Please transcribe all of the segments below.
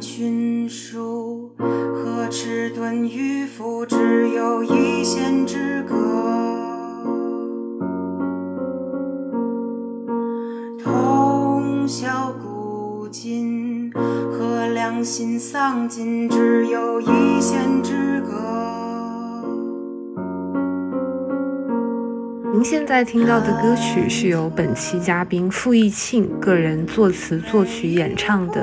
群书，和迟钝渔夫只有一线之隔。通晓古今，和良心丧尽只有一线之隔。您现在听到的歌曲是由本期嘉宾傅艺庆个人作词作曲演唱的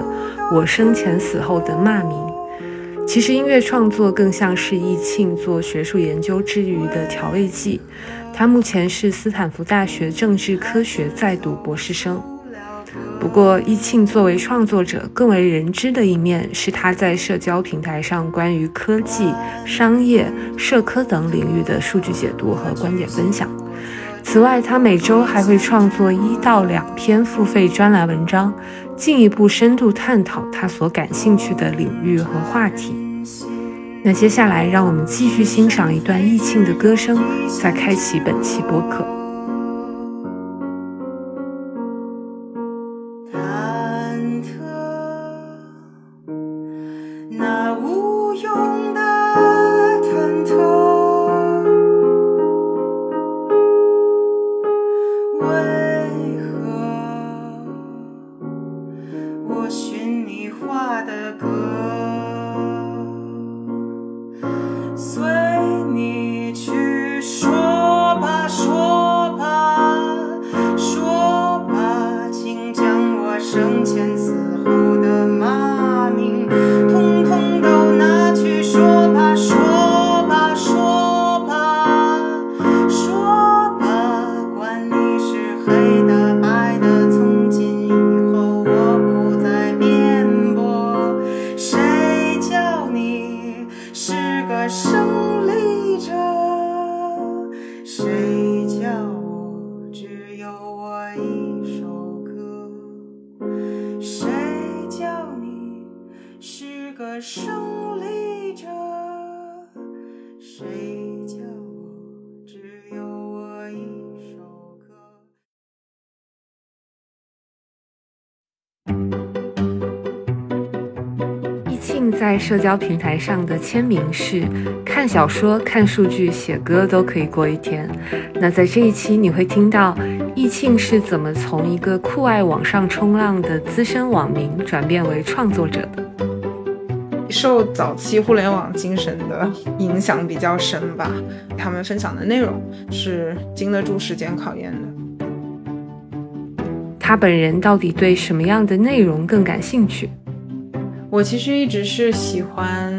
《我生前死后的骂名》。其实音乐创作更像是艺庆做学术研究之余的调味剂。他目前是斯坦福大学政治科学在读博士生。不过，易庆作为创作者，更为人知的一面是他在社交平台上关于科技、商业、社科等领域的数据解读和观点分享。此外，他每周还会创作一到两篇付费专栏文章，进一步深度探讨他所感兴趣的领域和话题。那接下来，让我们继续欣赏一段易庆的歌声，再开启本期播客。在社交平台上的签名是：看小说、看数据、写歌都可以过一天。那在这一期，你会听到易庆是怎么从一个酷爱网上冲浪的资深网民转变为创作者的。受早期互联网精神的影响比较深吧，他们分享的内容是经得住时间考验的。他本人到底对什么样的内容更感兴趣？我其实一直是喜欢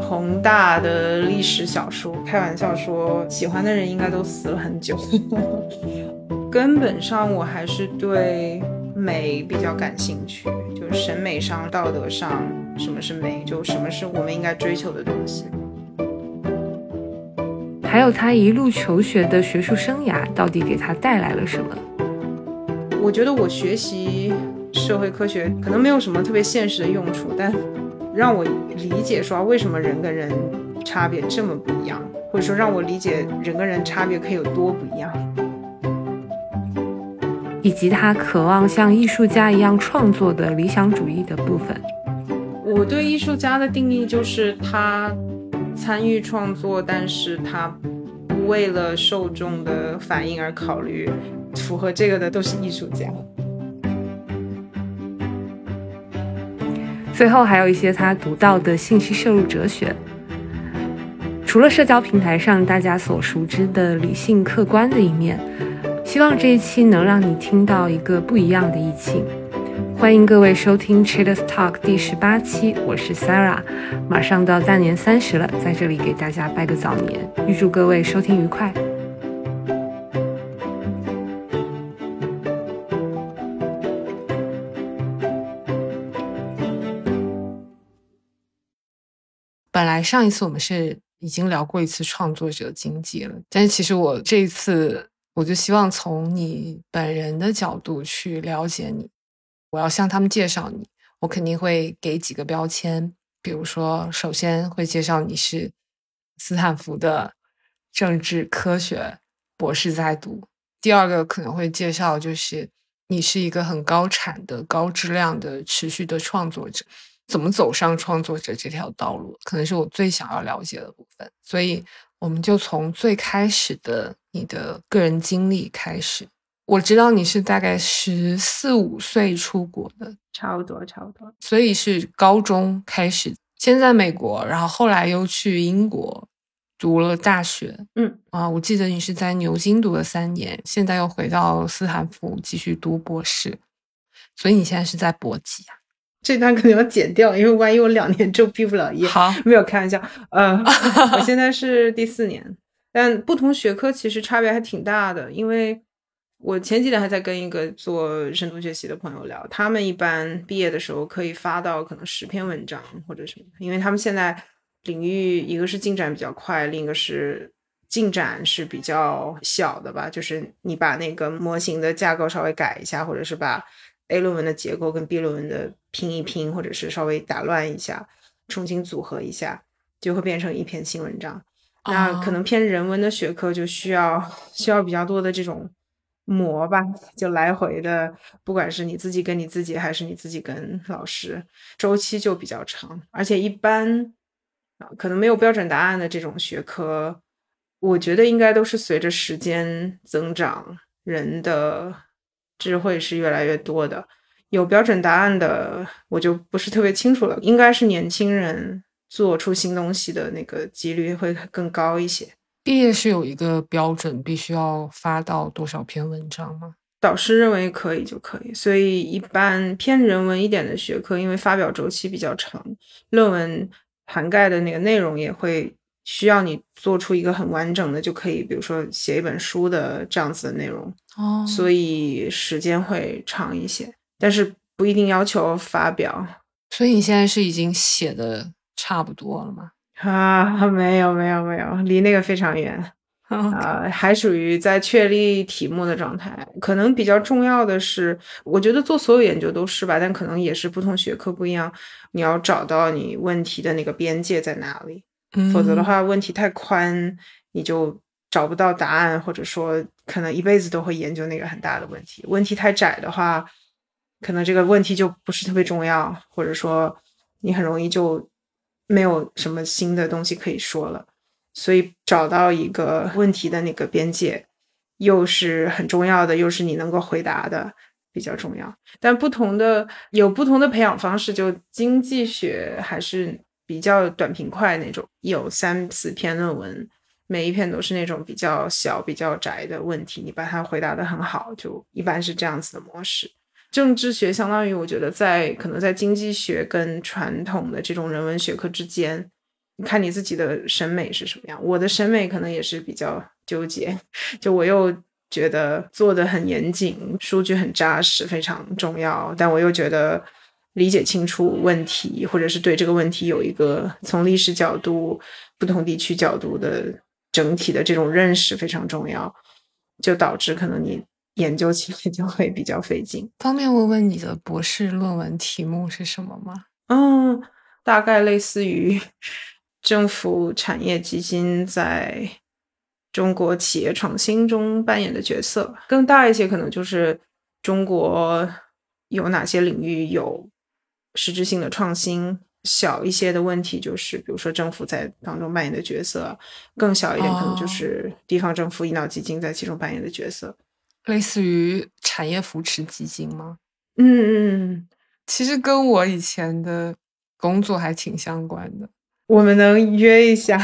宏大的历史小说，开玩笑说，喜欢的人应该都死了很久。根本上，我还是对美比较感兴趣，就是审美上、道德上，什么是美，就什么是我们应该追求的东西。还有他一路求学的学术生涯，到底给他带来了什么？我觉得我学习。社会科学可能没有什么特别现实的用处，但让我理解说为什么人跟人差别这么不一样，或者说让我理解人跟人差别可以有多不一样，以及他渴望像艺术家一样创作的理想主义的部分。我对艺术家的定义就是他参与创作，但是他不为了受众的反应而考虑，符合这个的都是艺术家。最后还有一些他独到的信息摄入哲学。除了社交平台上大家所熟知的理性客观的一面，希望这一期能让你听到一个不一样的意境。欢迎各位收听 Traders Talk 第十八期，我是 Sarah。马上到大年三十了，在这里给大家拜个早年，预祝各位收听愉快。本来上一次我们是已经聊过一次创作者经济了，但是其实我这一次我就希望从你本人的角度去了解你。我要向他们介绍你，我肯定会给几个标签，比如说，首先会介绍你是斯坦福的政治科学博士在读；第二个可能会介绍就是你是一个很高产的、高质量的、持续的创作者。怎么走上创作者这条道路，可能是我最想要了解的部分。所以，我们就从最开始的你的个人经历开始。我知道你是大概十四五岁出国的，差不多，差不多。所以是高中开始，先在美国，然后后来又去英国读了大学。嗯啊，我记得你是在牛津读了三年，现在又回到斯坦福继续读博士。所以你现在是在博几啊？这段可能要剪掉，因为万一我两年之后毕不了业。好，没有开玩笑。呃，我现在是第四年，但不同学科其实差别还挺大的，因为。我前几天还在跟一个做深度学习的朋友聊，他们一般毕业的时候可以发到可能十篇文章或者什么，因为他们现在领域一个是进展比较快，另一个是进展是比较小的吧，就是你把那个模型的架构稍微改一下，或者是把 A 论文的结构跟 B 论文的拼一拼，或者是稍微打乱一下，重新组合一下，就会变成一篇新文章。那可能偏人文的学科就需要需要比较多的这种。磨吧，就来回的，不管是你自己跟你自己，还是你自己跟老师，周期就比较长。而且一般啊，可能没有标准答案的这种学科，我觉得应该都是随着时间增长，人的智慧是越来越多的。有标准答案的，我就不是特别清楚了。应该是年轻人做出新东西的那个几率会更高一些。毕业是有一个标准，必须要发到多少篇文章吗？导师认为可以就可以，所以一般偏人文一点的学科，因为发表周期比较长，论文涵盖的那个内容也会需要你做出一个很完整的，就可以，比如说写一本书的这样子的内容哦，所以时间会长一些，但是不一定要求发表。所以你现在是已经写的差不多了吗？啊，没有没有没有，离那个非常远 啊，还属于在确立题目的状态。可能比较重要的是，我觉得做所有研究都是吧，但可能也是不同学科不一样，你要找到你问题的那个边界在哪里，否则的话，问题太宽，你就找不到答案，或者说可能一辈子都会研究那个很大的问题。问题太窄的话，可能这个问题就不是特别重要，或者说你很容易就。没有什么新的东西可以说了，所以找到一个问题的那个边界，又是很重要的，又是你能够回答的，比较重要。但不同的有不同的培养方式，就经济学还是比较短平快那种，有三四篇论文，每一篇都是那种比较小、比较窄的问题，你把它回答的很好，就一般是这样子的模式。政治学相当于，我觉得在可能在经济学跟传统的这种人文学科之间，你看你自己的审美是什么样。我的审美可能也是比较纠结，就我又觉得做的很严谨，数据很扎实，非常重要，但我又觉得理解清楚问题，或者是对这个问题有一个从历史角度、不同地区角度的整体的这种认识非常重要，就导致可能你。研究起来就会比较费劲。方便问问你的博士论文题目是什么吗？嗯，大概类似于政府产业基金在中国企业创新中扮演的角色。更大一些，可能就是中国有哪些领域有实质性的创新。小一些的问题就是，比如说政府在当中扮演的角色。更小一点，可能就是地方政府、引导基金在其中扮演的角色。类似于产业扶持基金吗？嗯嗯，其实跟我以前的工作还挺相关的。我们能约一下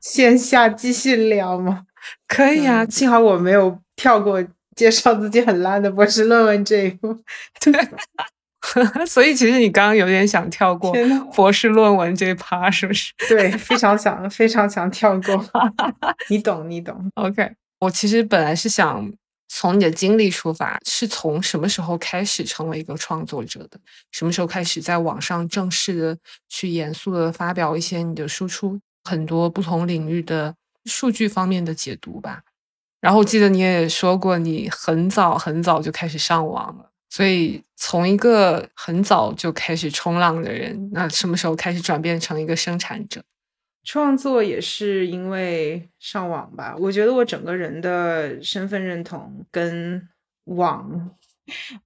线下继续聊吗？可以啊，幸好我没有跳过介绍自己很烂的博士论文这一步。对，所以其实你刚刚有点想跳过博士论文这一趴，是不是？对，非常想，非常想跳过。你懂，你懂。OK，我其实本来是想。从你的经历出发，是从什么时候开始成为一个创作者的？什么时候开始在网上正式的去严肃的发表一些你的输出，很多不同领域的数据方面的解读吧？然后我记得你也说过，你很早很早就开始上网了。所以从一个很早就开始冲浪的人，那什么时候开始转变成一个生产者？创作也是因为上网吧，我觉得我整个人的身份认同跟网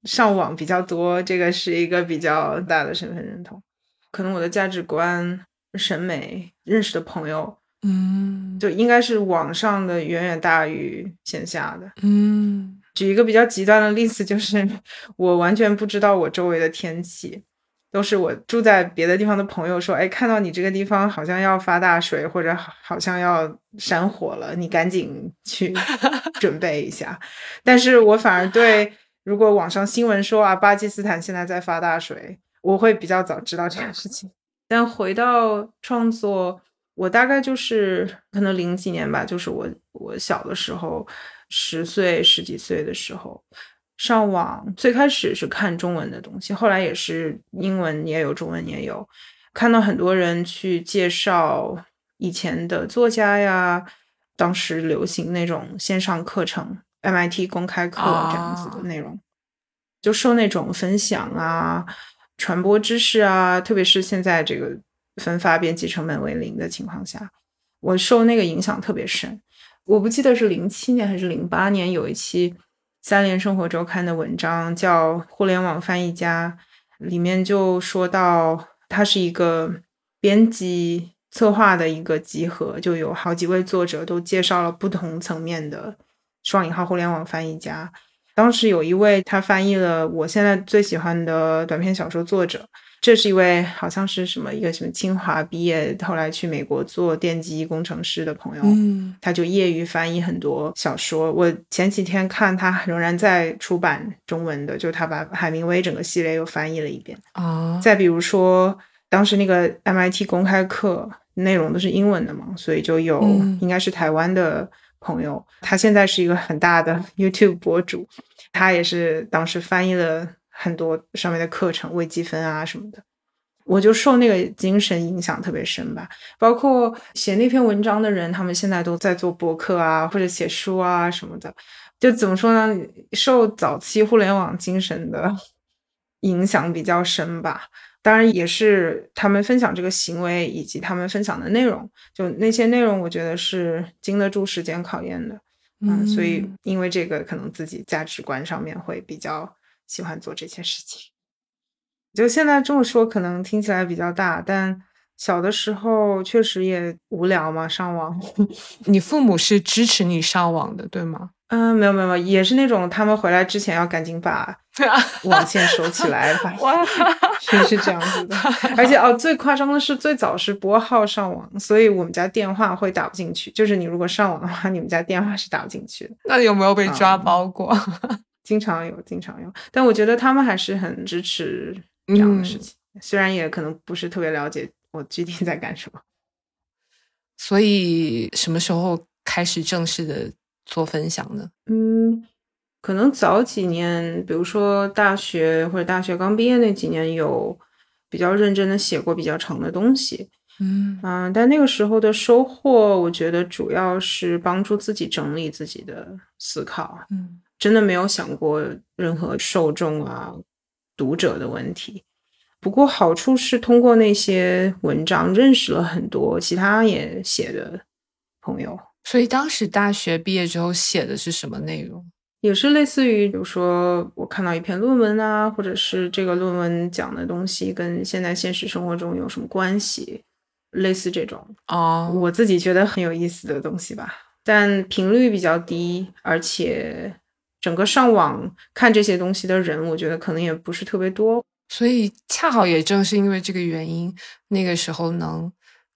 上网比较多，这个是一个比较大的身份认同。可能我的价值观、审美、认识的朋友，嗯就应该是网上的远远大于线下的。嗯举一个比较极端的例子，就是 我完全不知道我周围的天气，都是我住在别的地方的朋友说，哎，看到你这个地方好像要发大水，或者好好像要山火了，你赶紧去 准备一下。但是我反而对，如果网上新闻说啊，巴基斯坦现在在发大水，我会比较早知道这件事情。但回到创作，我大概就是可能零几年吧，就是我我小的时候，十岁十几岁的时候，上网最开始是看中文的东西，后来也是英文也有，中文也有，看到很多人去介绍以前的作家呀，当时流行那种线上课程，MIT 公开课这样子的内容，就受那种分享啊、传播知识啊，特别是现在这个分发编辑成本为零的情况下，我受那个影响特别深。我不记得是零七年还是零八年有一期《三联生活周刊》的文章叫《互联网翻译家》，里面就说到它是一个编辑策划的一个集合，就有好几位作者都介绍了不同层面的双引号互联网翻译家。当时有一位他翻译了我现在最喜欢的短篇小说作者，这是一位好像是什么一个什么清华毕业，后来去美国做电机工程师的朋友，嗯他就业余翻译很多小说。我前几天看他仍然在出版中文的，就他把海明威整个系列又翻译了一遍。啊再比如说，当时那个 MIT 公开课内容都是英文的嘛，所以就有嗯应该是台湾的朋友，他现在是一个很大的 YouTube 博主，他也是当时翻译了很多上面的课程，微积分啊什么的。我就受那个精神影响特别深吧，包括写那篇文章的人，他们现在都在做博客啊，或者写书啊什么的。就怎么说呢？受早期互联网精神的影响比较深吧。当然，也是他们分享这个行为以及他们分享的内容，就那些内容，我觉得是经得住时间考验的。嗯，所以因为这个，可能自己价值观上面会比较喜欢做这些事情。就现在这么说，可能听起来比较大，但小的时候确实也无聊嘛，上网。你父母是支持你上网的，对吗？嗯，没有没有，没有也是那种他们回来之前要赶紧把 网线收起来，把哇，是是这样子的。而且哦，最夸张的是最早是拨号上网，所以我们家电话会打不进去。就是你如果上网的话，你们家电话是打不进去的。那你有没有被抓包过？经常有，经常有。但我觉得他们还是很支持这样的事情，虽然也可能不是特别了解我具体在干什么。所以什么时候开始正式的做分享呢？嗯，可能早几年，比如说大学或者大学刚毕业那几年，有比较认真的写过比较长的东西。嗯嗯，但那个时候的收获，我觉得主要是帮助自己整理自己的思考，嗯真的没有想过任何受众啊、读者的问题。不过好处是通过那些文章认识了很多其他也写的朋友，所以当时大学毕业之后写的是什么内容？也是类似于，比如说我看到一篇论文啊，或者是这个论文讲的东西跟现在现实生活中有什么关系，类似这种。哦，我自己觉得很有意思的东西吧，但频率比较低，而且整个上网看这些东西的人，我觉得可能也不是特别多。所以恰好也正是因为这个原因，那个时候能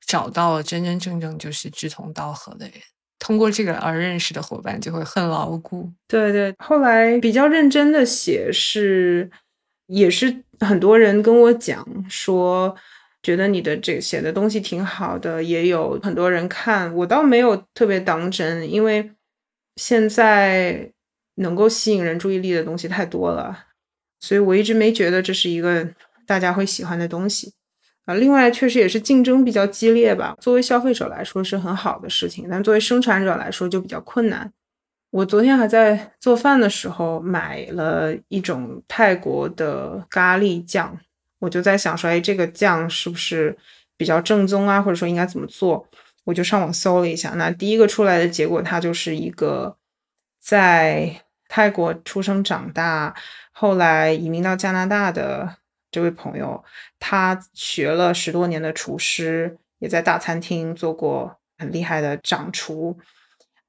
找到真真正正就是志同道合的人，通过这个而认识的伙伴就会很牢固。对对，后来比较认真的写是，也是很多人跟我讲说，觉得你的这写的东西挺好的，也有很多人看，我倒没有特别当真，因为现在能够吸引人注意力的东西太多了，所以我一直没觉得这是一个大家会喜欢的东西。啊，另外确实也是竞争比较激烈吧。作为消费者来说是很好的事情，但作为生产者来说就比较困难。我昨天还在做饭的时候买了一种泰国的咖喱酱，我就在想说，哎，这个酱是不是比较正宗啊？或者说应该怎么做？我就上网搜了一下，那第一个出来的结果，它就是一个在泰国出生长大，后来移民到加拿大的这位朋友，他学了十多年的厨师，也在大餐厅做过很厉害的掌厨。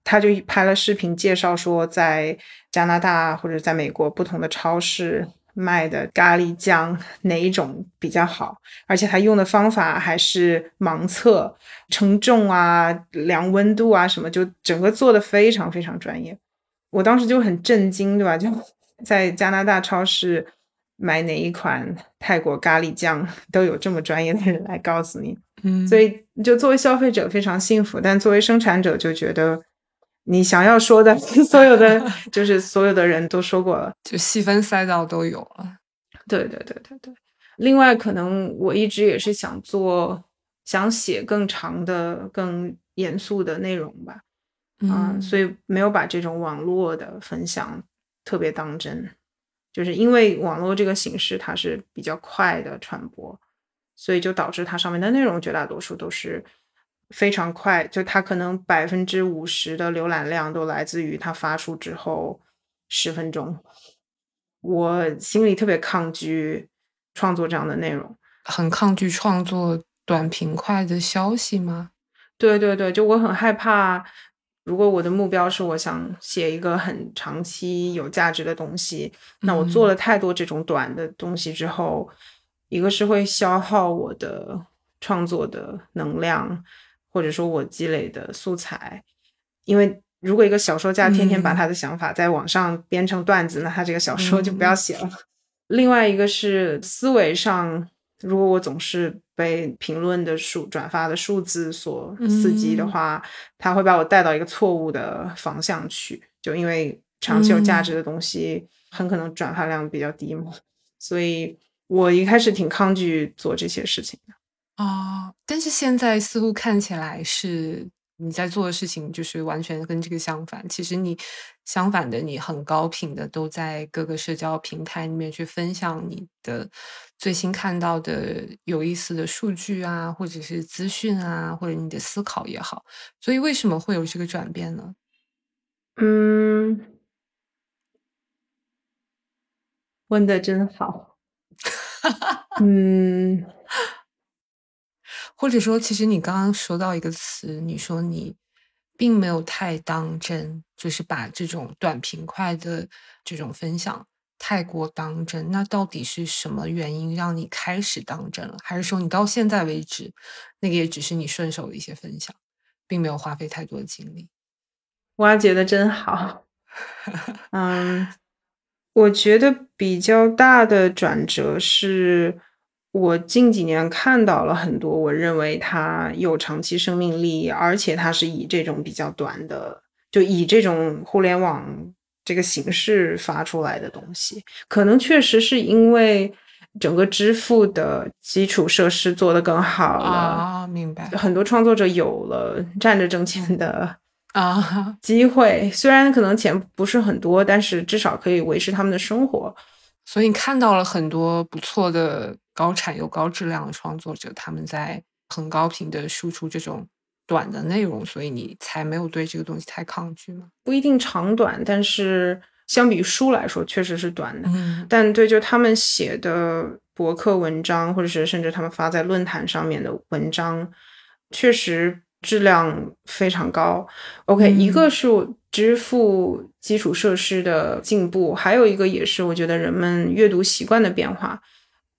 他就拍了视频介绍说，在加拿大或者在美国不同的超市卖的咖喱酱哪一种比较好，而且他用的方法还是盲测、称重啊、量温度啊什么，就整个做的非常非常专业。我当时就很震惊，对吧？就 在加拿大超市买哪一款泰国咖喱酱，都有这么专业的人来告诉你。嗯，所以就作为消费者非常幸福，但作为生产者就觉得。你想要说的，所有的就是所有的人都说过了，就细分赛道都有了。对对对对对。另外，可能我一直也是想做，想写更长的、更严肃的内容吧。嗯，所以没有把这种网络的分享特别当真，就是因为网络这个形式它是比较快的传播，所以就导致它上面的内容绝大多数都是。非常快，就它可能百分之五十的浏览量都来自于它发出之后十分钟。我心里特别抗拒创作这样的内容，很抗拒创作短平快的消息吗？对对对，就我很害怕，如果我的目标是我想写一个很长期有价值的东西，那我做了太多这种短的东西之后，一个是会消耗我的创作的能量。或者说我积累的素材，因为如果一个小说家天天把他的想法在网上编成段子，那他这个小说就不要写了。另外一个是思维上，如果我总是被评论的数、转发的数字所刺激的话，它会把我带到一个错误的方向去。就因为长期有价值的东西，很可能转发量比较低嘛，所以我一开始挺抗拒做这些事情的。哦，但是现在似乎看起来是你在做的事情，就是完全跟这个相反。其实你相反的，你很高频的都在各个社交平台里面去分享你的最新看到的有意思的数据啊，或者是资讯啊，或者你的思考也好。所以为什么会有这个转变呢？嗯，问的真好。嗯。或者说，其实你刚刚说到一个词，你说你并没有太当真，就是把这种短平快的这种分享太过当真。那到底是什么原因让你开始当真了？还是说你到现在为止，那个也只是你顺手的一些分享，并没有花费太多的精力？挖掘的真好。嗯，我觉得比较大的转折是。我近几年看到了很多，我认为它有长期生命力，而且它是以这种比较短的，就以这种互联网这个形式发出来的东西，可能确实是因为整个支付的基础设施做得更好了啊，明白。很多创作者有了站着挣钱的啊机会，虽然可能钱不是很多，但是至少可以维持他们的生活。所以你看到了很多不错的。高产又高质量的创作者，他们在很高频的输出这种短的内容，所以你才没有对这个东西太抗拒吗？不一定长短，但是相比于书来说，确实是短的。嗯，但对，就他们写的博客文章，或者是甚至他们发在论坛上面的文章，确实质量非常高。OK，一个是支付基础设施的进步，还有一个也是我觉得人们阅读习惯的变化。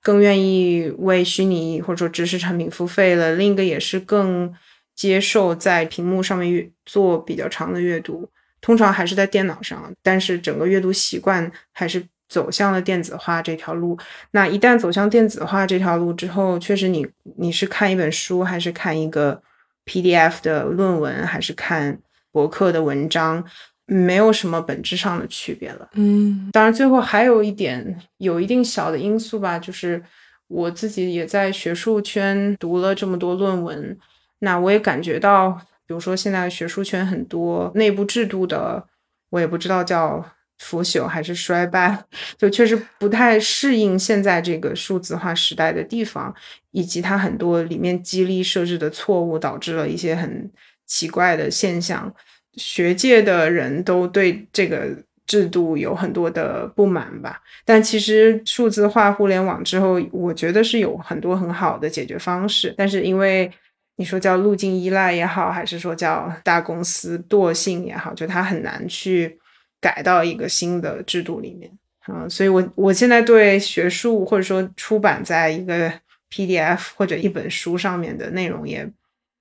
更愿意为虚拟或者说知识产品付费了。另一个也是更接受在屏幕上面做比较长的阅读，通常还是在电脑上，但是整个阅读习惯还是走向了电子化这条路。那一旦走向电子化这条路之后，确实你你是看一本书，还是看一个 PDF 的论文，还是看博客的文章？没有什么本质上的区别了。嗯，当然，最后还有一点有一定小的因素吧，就是我自己也在学术圈读了这么多论文，那我也感觉到，比如说现在学术圈很多内部制度的，我也不知道叫腐朽还是衰败，就确实不太适应现在这个数字化时代的地方，以及它很多里面激励设置的错误，导致了一些很奇怪的现象。学界的人都对这个制度有很多的不满吧。但其实数字化互联网之后，我觉得是有很多很好的解决方式。但是因为你说叫路径依赖也好，还是说叫大公司惰性也好，就它很难去改到一个新的制度里面。嗯，所以我我现在对学术或者说出版在一个 PDF 或者一本书上面的内容也。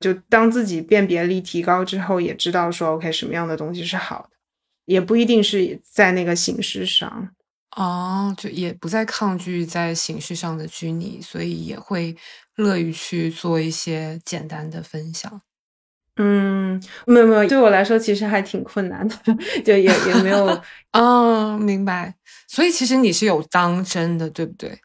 就当自己辨别力提高之后，也知道说 OK 什么样的东西是好的，也不一定是在那个形式上哦，就也不再抗拒在形式上的拘泥，所以也会乐于去做一些简单的分享。嗯，没有没有，对我来说其实还挺困难的，就也也没有 哦，明白。所以其实你是有当真的，对不对？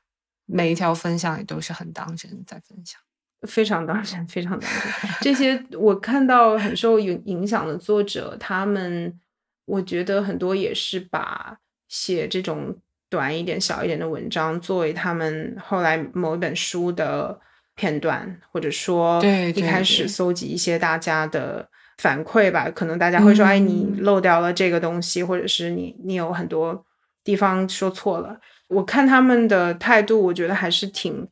每一条分享也都是很当真在分享。非常当然，非常当然。这些我看到很受影影响的作者，他们我觉得很多也是把写这种短一点、小一点的文章作为他们后来某一本书的片段，或者说一开始搜集一些大家的反馈吧。可能大家会说：“哎，你漏掉了这个东西，或者是你你有很多地方说错了。”我看他们的态度，我觉得还是挺。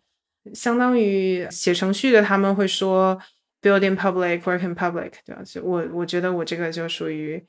相当于写程序的，他们会说 building public, working public，对吧？所以我我觉得我这个就属于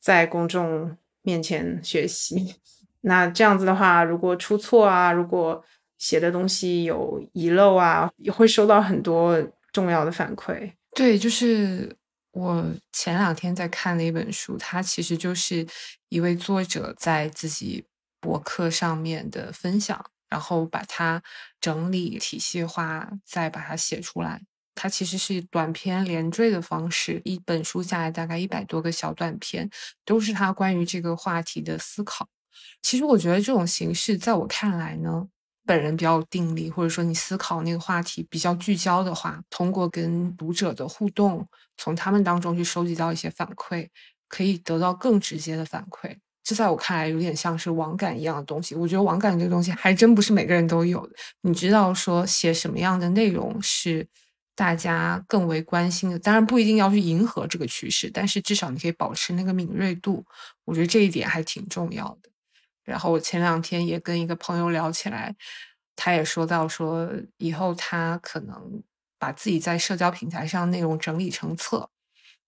在公众面前学习。那这样子的话，如果出错啊，如果写的东西有遗漏啊，也会收到很多重要的反馈。对，就是我前两天在看的一本书，它其实就是一位作者在自己博客上面的分享。然后把它整理体系化，再把它写出来。它其实是短篇连缀的方式，一本书下来大概一百多个小短篇，都是他关于这个话题的思考。其实我觉得这种形式，在我看来呢，本人比较有定力，或者说你思考那个话题比较聚焦的话，通过跟读者的互动，从他们当中去收集到一些反馈，可以得到更直接的反馈。这在我看来有点像是网感一样的东西。我觉得网感这个东西还真不是每个人都有的。你知道说写什么样的内容是大家更为关心的，当然不一定要去迎合这个趋势，但是至少你可以保持那个敏锐度。我觉得这一点还挺重要的。然后我前两天也跟一个朋友聊起来，他也说到说以后他可能把自己在社交平台上内容整理成册，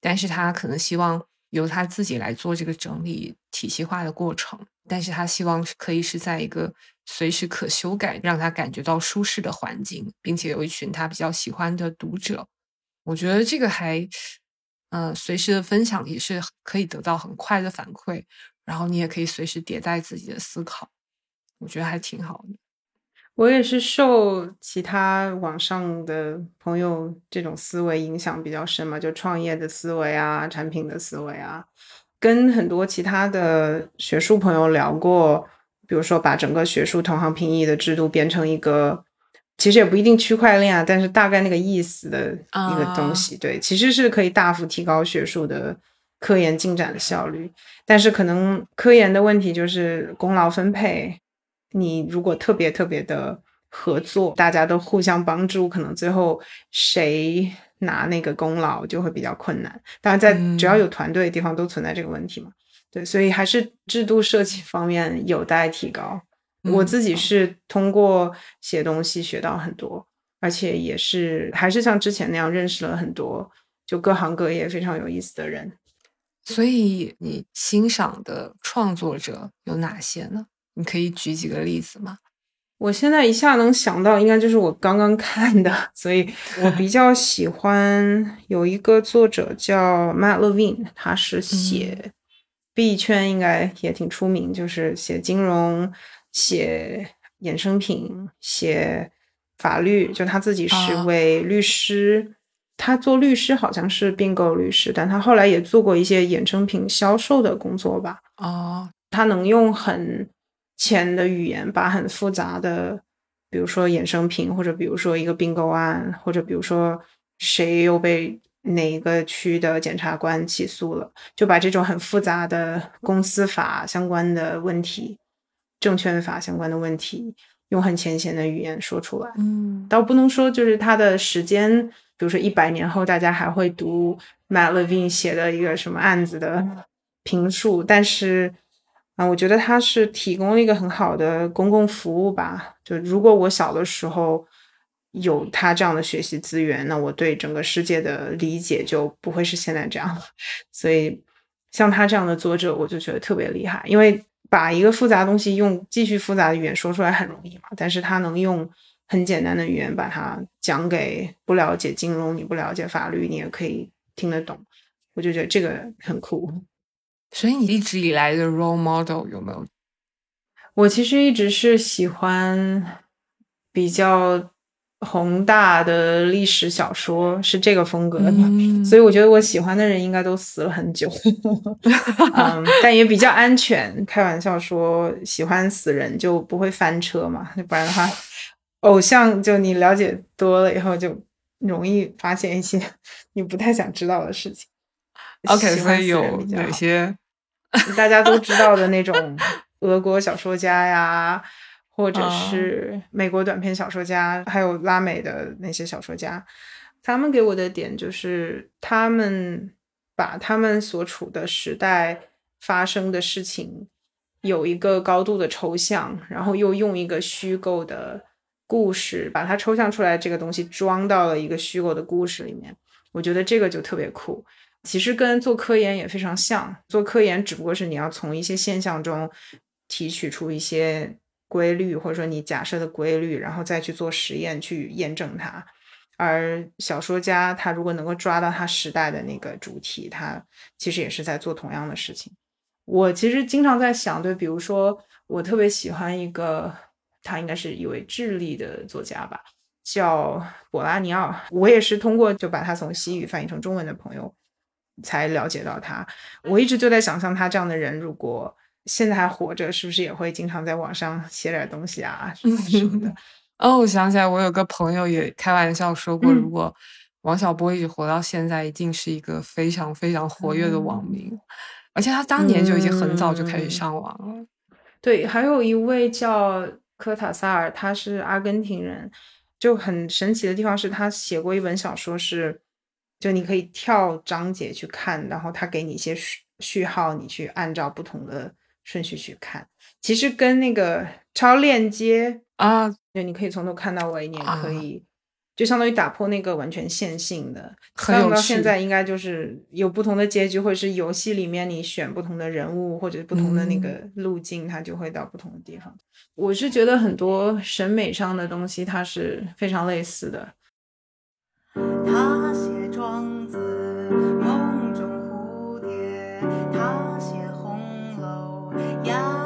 但是他可能希望。由他自己来做这个整理体系化的过程，但是他希望可以是在一个随时可修改、让他感觉到舒适的环境，并且有一群他比较喜欢的读者。我觉得这个还，呃，随时的分享也是可以得到很快的反馈，然后你也可以随时迭代自己的思考，我觉得还挺好的。我也是受其他网上的朋友这种思维影响比较深嘛，就创业的思维啊，产品的思维啊，跟很多其他的学术朋友聊过，比如说把整个学术同行评议的制度变成一个，其实也不一定区块链啊，但是大概那个意思的一个东西，对，其实是可以大幅提高学术的科研进展的效率，但是可能科研的问题就是功劳分配。你如果特别特别的合作，大家都互相帮助，可能最后谁拿那个功劳就会比较困难。当然，在只要有团队的地方都存在这个问题嘛。对，所以还是制度设计方面有待提高。我自己是通过写东西学到很多，而且也是还是像之前那样认识了很多就各行各业非常有意思的人。所以你欣赏的创作者有哪些呢？你可以举几个例子吗？我现在一下能想到，应该就是我刚刚看的，所以我比较喜欢有一个作者叫 Matt Levine，他是写币圈，应该也挺出名，就是写金融、写衍生品、写法律，就他自己是位律师，他做律师好像是并购律师，但他后来也做过一些衍生品销售的工作吧。哦，他能用很。浅的语言把很复杂的，比如说衍生品，或者比如说一个并购案，或者比如说谁又被哪一个区的检察官起诉了，就把这种很复杂的公司法相关的问题、证券法相关的问题，用很浅显的语言说出来。嗯，倒不能说就是他的时间，比如说一百年后大家还会读 Matt Levine 写的一个什么案子的评述，但是。啊，我觉得它是提供了一个很好的公共服务吧。就如果我小的时候有他这样的学习资源，那我对整个世界的理解就不会是现在这样了。所以像他这样的作者，我就觉得特别厉害，因为把一个复杂东西用继续复杂的语言说出来很容易嘛，但是他能用很简单的语言把它讲给不了解金融、你不了解法律，你也可以听得懂。我就觉得这个很酷。所以你一直以来的 role model 有没有？我其实一直是喜欢比较宏大的历史小说，是这个风格的。所以我觉得我喜欢的人应该都死了很久，嗯，但也比较安全。开玩笑说，喜欢死人就不会翻车嘛，不然的话，偶像就你了解多了以后，就容易发现一些 你不太想知道的事情。OK，所以有哪些？大家都知道的那种 俄国小说家呀，或者是美国短篇小说家，还有拉美的那些小说家，他们给我的点就是，他们把他们所处的时代发生的事情有一个高度的抽象，然后又用一个虚构的故事把它抽象出来，这个东西装到了一个虚构的故事里面，我觉得这个就特别酷。其实跟做科研也非常像，做科研只不过是你要从一些现象中提取出一些规律，或者说你假设的规律，然后再去做实验去验证它。而小说家他如果能够抓到他时代的那个主题，他其实也是在做同样的事情。我其实经常在想，对，比如说我特别喜欢一个，他应该是一位智利的作家吧，叫博拉尼奥。我也是通过就把他从西语翻译成中文的朋友。才了解到他，我一直就在想象他这样的人，如果现在还活着，是不是也会经常在网上写点东西啊什么的？哦，我想起来，我有个朋友也开玩笑说过，如果王小波一直活到现在，一定是一个非常非常活跃的网民，而且他当年就已经很早就开始上网了。对，还有一位叫科塔萨尔，他是阿根廷人，就很神奇的地方是他写过一本小说是。就你可以跳章节去看，然后他给你一些序序号，你去按照不同的顺序去看。其实跟那个超链接啊，就你可以从头看到尾，你也可以，就相当于打破那个完全线性的。很到现在应该就是有不同的结局，或者是游戏里面你选不同的人物或者不同的那个路径，它就会到不同的地方。我是觉得很多审美上的东西，它是非常类似的。他 Yeah.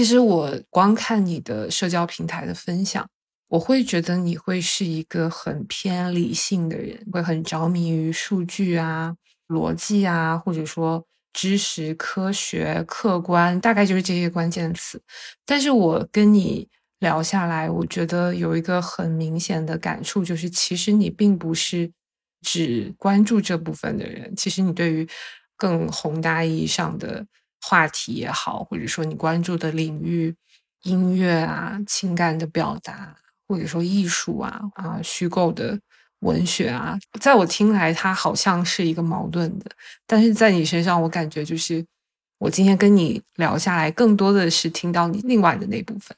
其实我光看你的社交平台的分享，我会觉得你会是一个很偏理性的人，会很着迷于数据啊、逻辑啊，或者说知识、科学、客观，大概就是这些关键词。但是我跟你聊下来，我觉得有一个很明显的感触，就是其实你并不是只关注这部分的人，其实你对于更宏大意义上的话题也好，或者说你关注的领域，音乐啊、情感的表达，或者说艺术啊啊、虚构的文学啊，在我听来，它好像是一个矛盾的，但是在你身上，我感觉就是我今天跟你聊下来，更多的是听到你另外的那部分。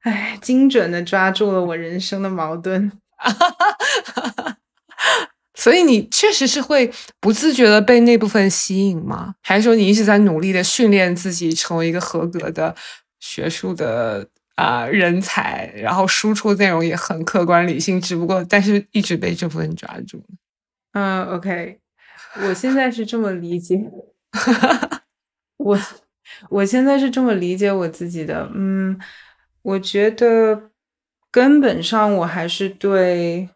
哎，精准的抓住了我人生的矛盾。哈哈哈所以你确实是会不自觉的被那部分吸引吗？还是说你一直在努力的训练自己成为一个合格的学术的啊、人才，然后输出内容也很客观理性，只不过但是一直被这部分抓住？嗯，OK，我现在是这么理解，我我现在是这么理解我自己的。嗯，我觉得根本上我还是对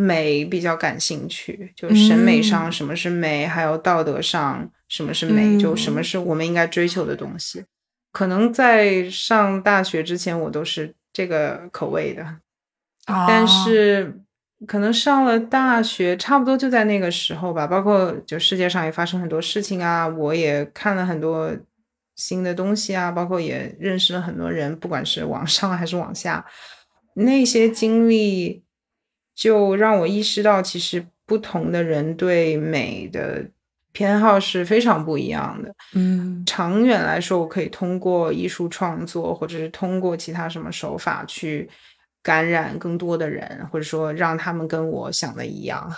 美比较感兴趣，就审美上嗯什么是美，还有道德上什么是美，就什么嗯是我们应该追求的东西。可能在上大学之前，我都是这个口味的。但哦是可能上了大学，差不多就在那个时候吧，包括就世界上也发生很多事情啊，我也看了很多新的东西啊，包括也认识了很多人，不管是往上还是往下，那些经历就让我意识到，其实不同的人对美的偏好是非常不一样的。嗯长远来说，我可以通过艺术创作，或者是通过其他什么手法去感染更多的人，或者说让他们跟我想的一样。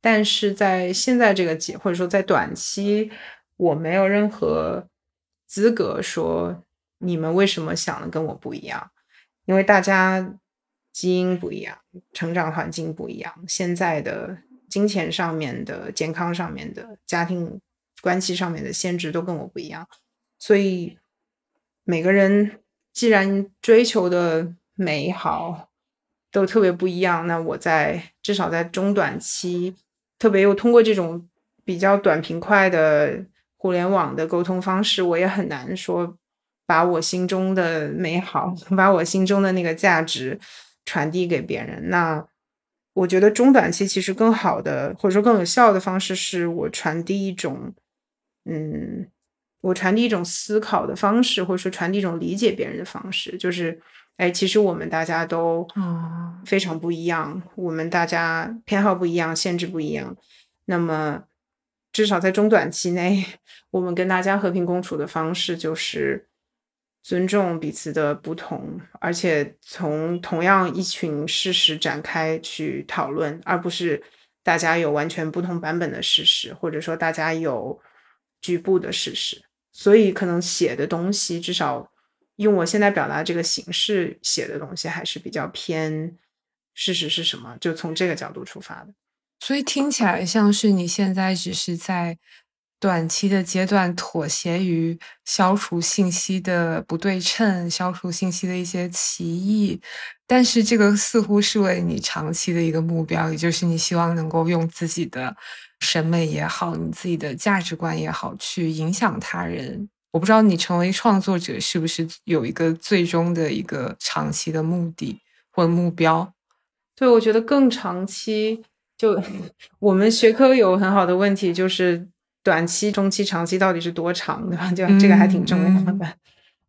但是在现在这个节，或者说在短期，我没有任何资格说你们为什么想的跟我不一样，因为大家基因不一样，成长环境不一样，现在的金钱上面的、健康上面的、家庭关系上面的限制都跟我不一样，所以每个人既然追求的美好都特别不一样，那我在至少在中短期，特别又通过这种比较短平快的互联网的沟通方式，我也很难说把我心中的美好，把我心中的那个价值传递给别人。那我觉得中短期其实更好的，或者说更有效的方式，是我传递一种，嗯，我传递一种思考的方式，或者说传递一种理解别人的方式，就是，哎，其实我们大家都哦。非常不一样，我们大家偏好不一样，限制不一样，那么至少在中短期内，我们跟大家和平共处的方式就是尊重彼此的不同，而且从同样一群事实展开去讨论，而不是大家有完全不同版本的事实，或者说大家有局部的事实。所以可能写的东西，至少用我现在表达这个形式写的东西，还是比较偏事实是什么，就从这个角度出发的。所以听起来像是你现在只是在短期的阶段妥协于消除信息的不对称，消除信息的一些歧义，但是这个似乎是为你长期的一个目标，也就是你希望能够用自己的审美也好，你自己的价值观也好，去影响他人。我不知道你成为创作者是不是有一个最终的一个长期的目的或目标？对，我觉得更长期，就 我们学科有很好的问题，就是短期、中期、长期到底是多长，对吧？就这个还挺重要的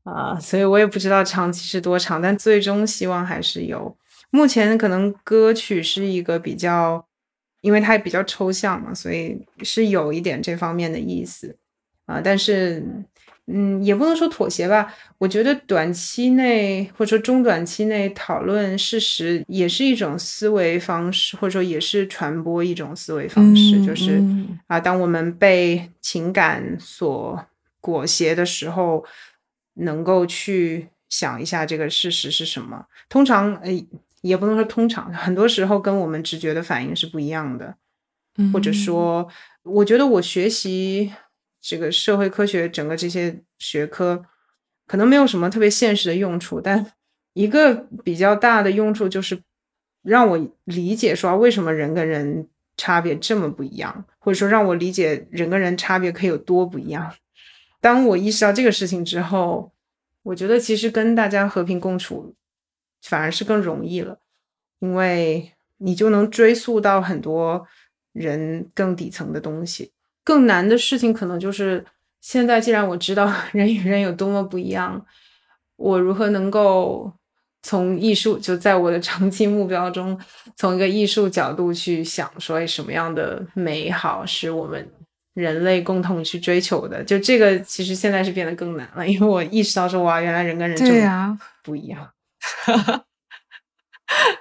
啊、所以我也不知道长期是多长，但最终希望还是有。目前可能歌曲是一个比较，因为它也比较抽象嘛，所以是有一点这方面的意思啊、但是。嗯，也不能说妥协吧。我觉得短期内或者说中短期内讨论事实，也是一种思维方式，或者说也是传播一种思维方式。就是嗯啊，当我们被情感所裹挟的时候，能够去想一下这个事实是什么。通常，呃，也不能说通常，很多时候跟我们直觉的反应是不一样的。或者嗯说，我觉得我学习这个社会科学整个这些学科，可能没有什么特别现实的用处，但一个比较大的用处就是让我理解说为什么人跟人差别这么不一样，或者说让我理解人跟人差别可以有多不一样。当我意识到这个事情之后，我觉得其实跟大家和平共处反而是更容易了，因为你就能追溯到很多人更底层的东西。更难的事情可能就是现在，既然我知道 人与人有多么不一样，我如何能够从艺术就在我的长期目标中，从一个艺术角度去想说，哎，什么样的美好是我们人类共同去追求的？就这个，其实现在是变得更难了，因为我意识到说，哇，原来人跟人对呀不一样。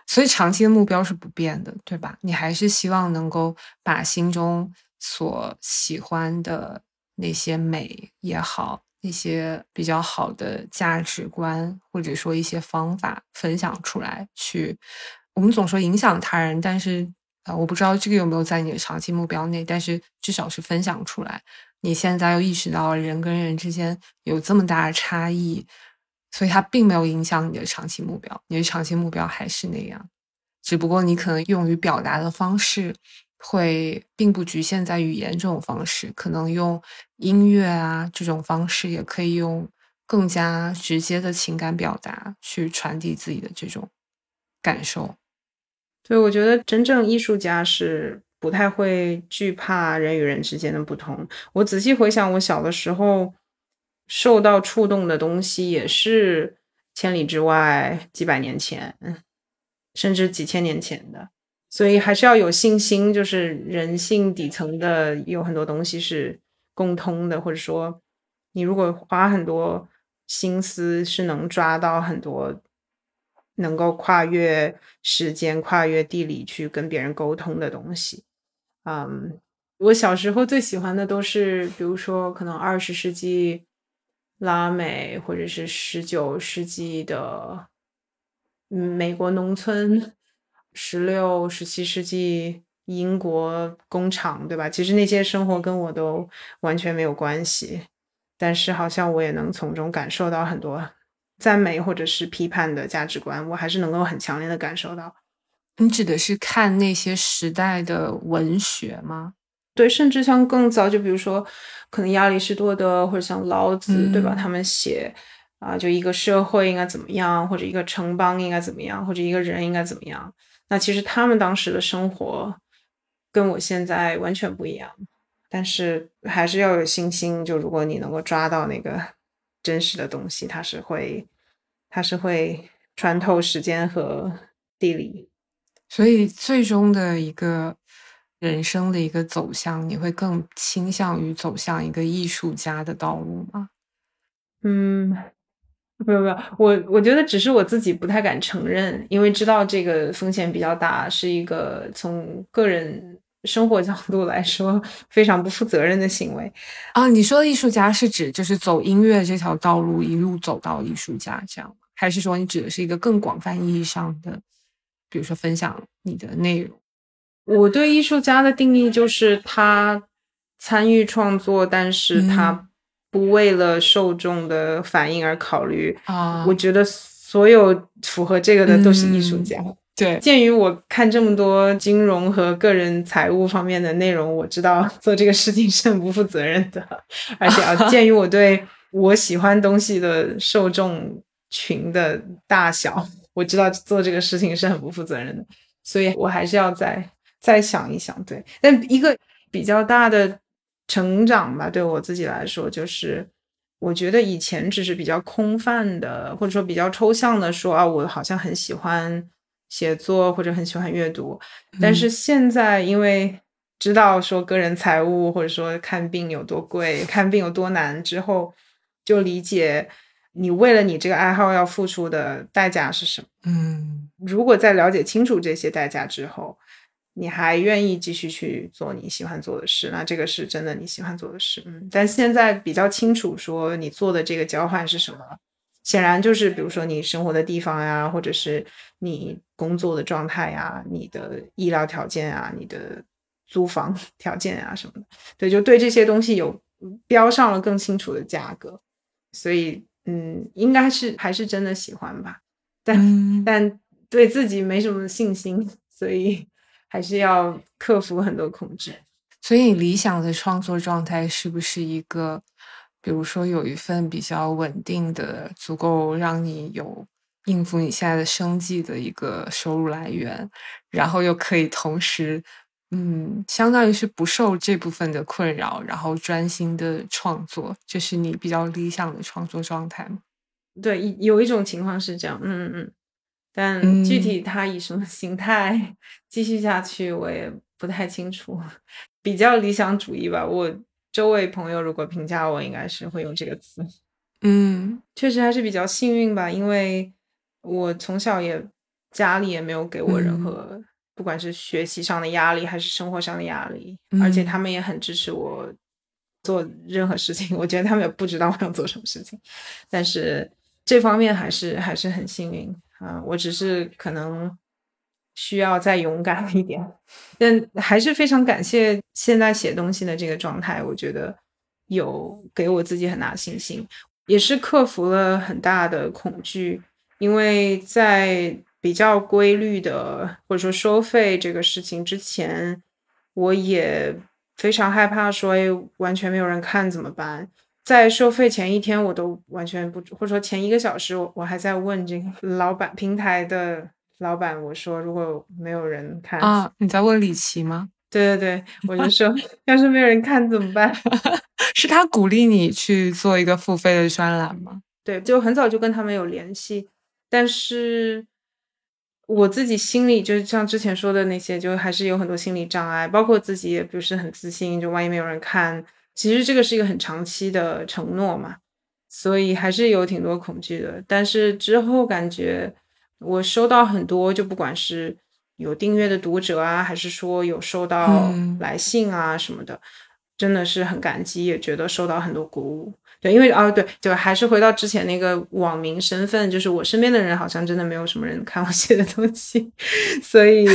所以长期的目标是不变的，对吧？你还是希望能够把心中所喜欢的那些美也好，那些比较好的价值观，或者说一些方法分享出来。去，我们总说影响他人，但是啊，我不知道这个有没有在你的长期目标内，但是至少是分享出来。你现在又意识到人跟人之间有这么大的差异。所以它并没有影响你的长期目标，你的长期目标还是那样，只不过你可能用于表达的方式会并不局限在语言这种方式，可能用音乐啊这种方式也可以用更加直接的情感表达去传递自己的这种感受。对，我觉得真正艺术家是不太会惧怕人与人之间的不同。我仔细回想，我小的时候。受到触动的东西也是千里之外、几百年前，甚至几千年前的，所以还是要有信心。就是人性底层的有很多东西是共通的，或者说，你如果花很多心思，是能抓到很多能够跨越时间、跨越地理去跟别人沟通的东西。嗯，我小时候最喜欢的都是，比如说可能二十世纪。拉美或者是十九世纪的美国农村，十六、十七世纪英国工厂，对吧？其实那些生活跟我都完全没有关系，但是好像我也能从中感受到很多赞美或者是批判的价值观，我还是能够很强烈的感受到。你指的是看那些时代的文学吗？对，甚至像更早，就比如说，可能亚里士多德或者像老子，对吧？他们写啊，就一个社会应该怎么样，或者一个城邦应该怎么样，或者一个人应该怎么样。那其实他们当时的生活跟我现在完全不一样，但是还是要有信心。就如果你能够抓到那个 真实的东西，它是会，它是会穿透时间和地理。所以最终的一个。人生的一个走向，你会更倾向于走向一个艺术家的道路吗？嗯，不不不，我我觉得只是我自己不太敢承认，因为知道这个风险比较大，是一个从个人生活角度来说非常不负责任的行为啊。你说的艺术家是指就是走音乐这条道路一路走到艺术家这样，还是说你指的是一个更广泛意义上的，比如说分享你的内容？我对艺术家的定义就是他参与创作，但是他不为了受众的反应而考虑。啊，我觉得所有符合这个的都是艺术家。对，鉴于我看这么多金融和个人财务方面的内容，我知道做这个事情是很不负责任的。而且啊，鉴于我对我喜欢东西的受众群的大小，我知道做这个事情是很不负责任的，所以我还是要再。再想一想，对，但一个比较大的成长吧，对我自己来说，就是我觉得以前只是比较空泛的，或者说比较抽象的说啊，我好像很喜欢写作或者很喜欢阅读，但是现在因为知道说个人财务或者说看病有多贵，看病有多难之后，就理解你为了你这个爱好要付出的代价是什么。嗯，如果在了解清楚这些代价之后。你还愿意继续去做你喜欢做的事？那这个是真的你喜欢做的事，嗯。但现在比较清楚说你做的这个交换是什么，显然就是比如说你生活的地方呀，或者是你工作的状态呀，你的医疗条件啊，你的租房 条件啊什么的，对，就对这些东西有标上了更清楚的价格，所以嗯，应该是还是真的喜欢吧，但但对自己没什么信心，所以。还是要克服很多恐惧，所以理想的创作状态是不是一个，比如说有一份比较稳定的、足够让你有应付你现在的生计的一个收入来源，然后又可以同时，嗯，相当于是不受这部分的困扰，然后专心的创作，这是你比较理想的创作状态吗？对，有一种情况是这样，嗯嗯嗯，但嗯具体他以什么形态继续下去，我也不太清楚。比较理想主义吧，我周围朋友如果评价我，应该是会用这个词。嗯确实还是比较幸运吧，因为我从小也家里也没有给我任嗯何，不管是学习上的压力还是生活上的压力，而且嗯他们也很支持我做任何事情。我觉得他们也不知道我要做什么事情，但是这方面还是还是很幸运啊、我只是可能需要再勇敢一点，但还是非常感谢现在写东西的这个状态，我觉得有给我自己很大信心。也是克服了很大的恐惧，因为在比较规律的或者说收费这个事情之前，我也非常害怕说，哎，完全没有人看怎么办？在收费前一天，我都完全不，或者说前一个小时，我我还在问这个 老板平台的老板，我说如果没有人看，啊，你在问李琦吗？对对对，我就说要是没有人看怎么办？是他鼓励你去做一个付费的专栏吗？对，就很早就跟他们有联系，但是我自己心里就像之前说的那些，就还是有很多心理障碍，包括自己也不是很自信，就万一没有人看，其实这个是一个很长期的承诺嘛，所以还是有挺多恐惧的。但是之后感觉我收到很多，就不管是有订阅的读者啊，还是说有收到嗯来信啊什么的，真的是很感激，也觉得受到很多鼓舞。对，因为啊，对，就还是回到之前那个网民身份，就是我身边的人好像真的没有什么人看我写的东西，所以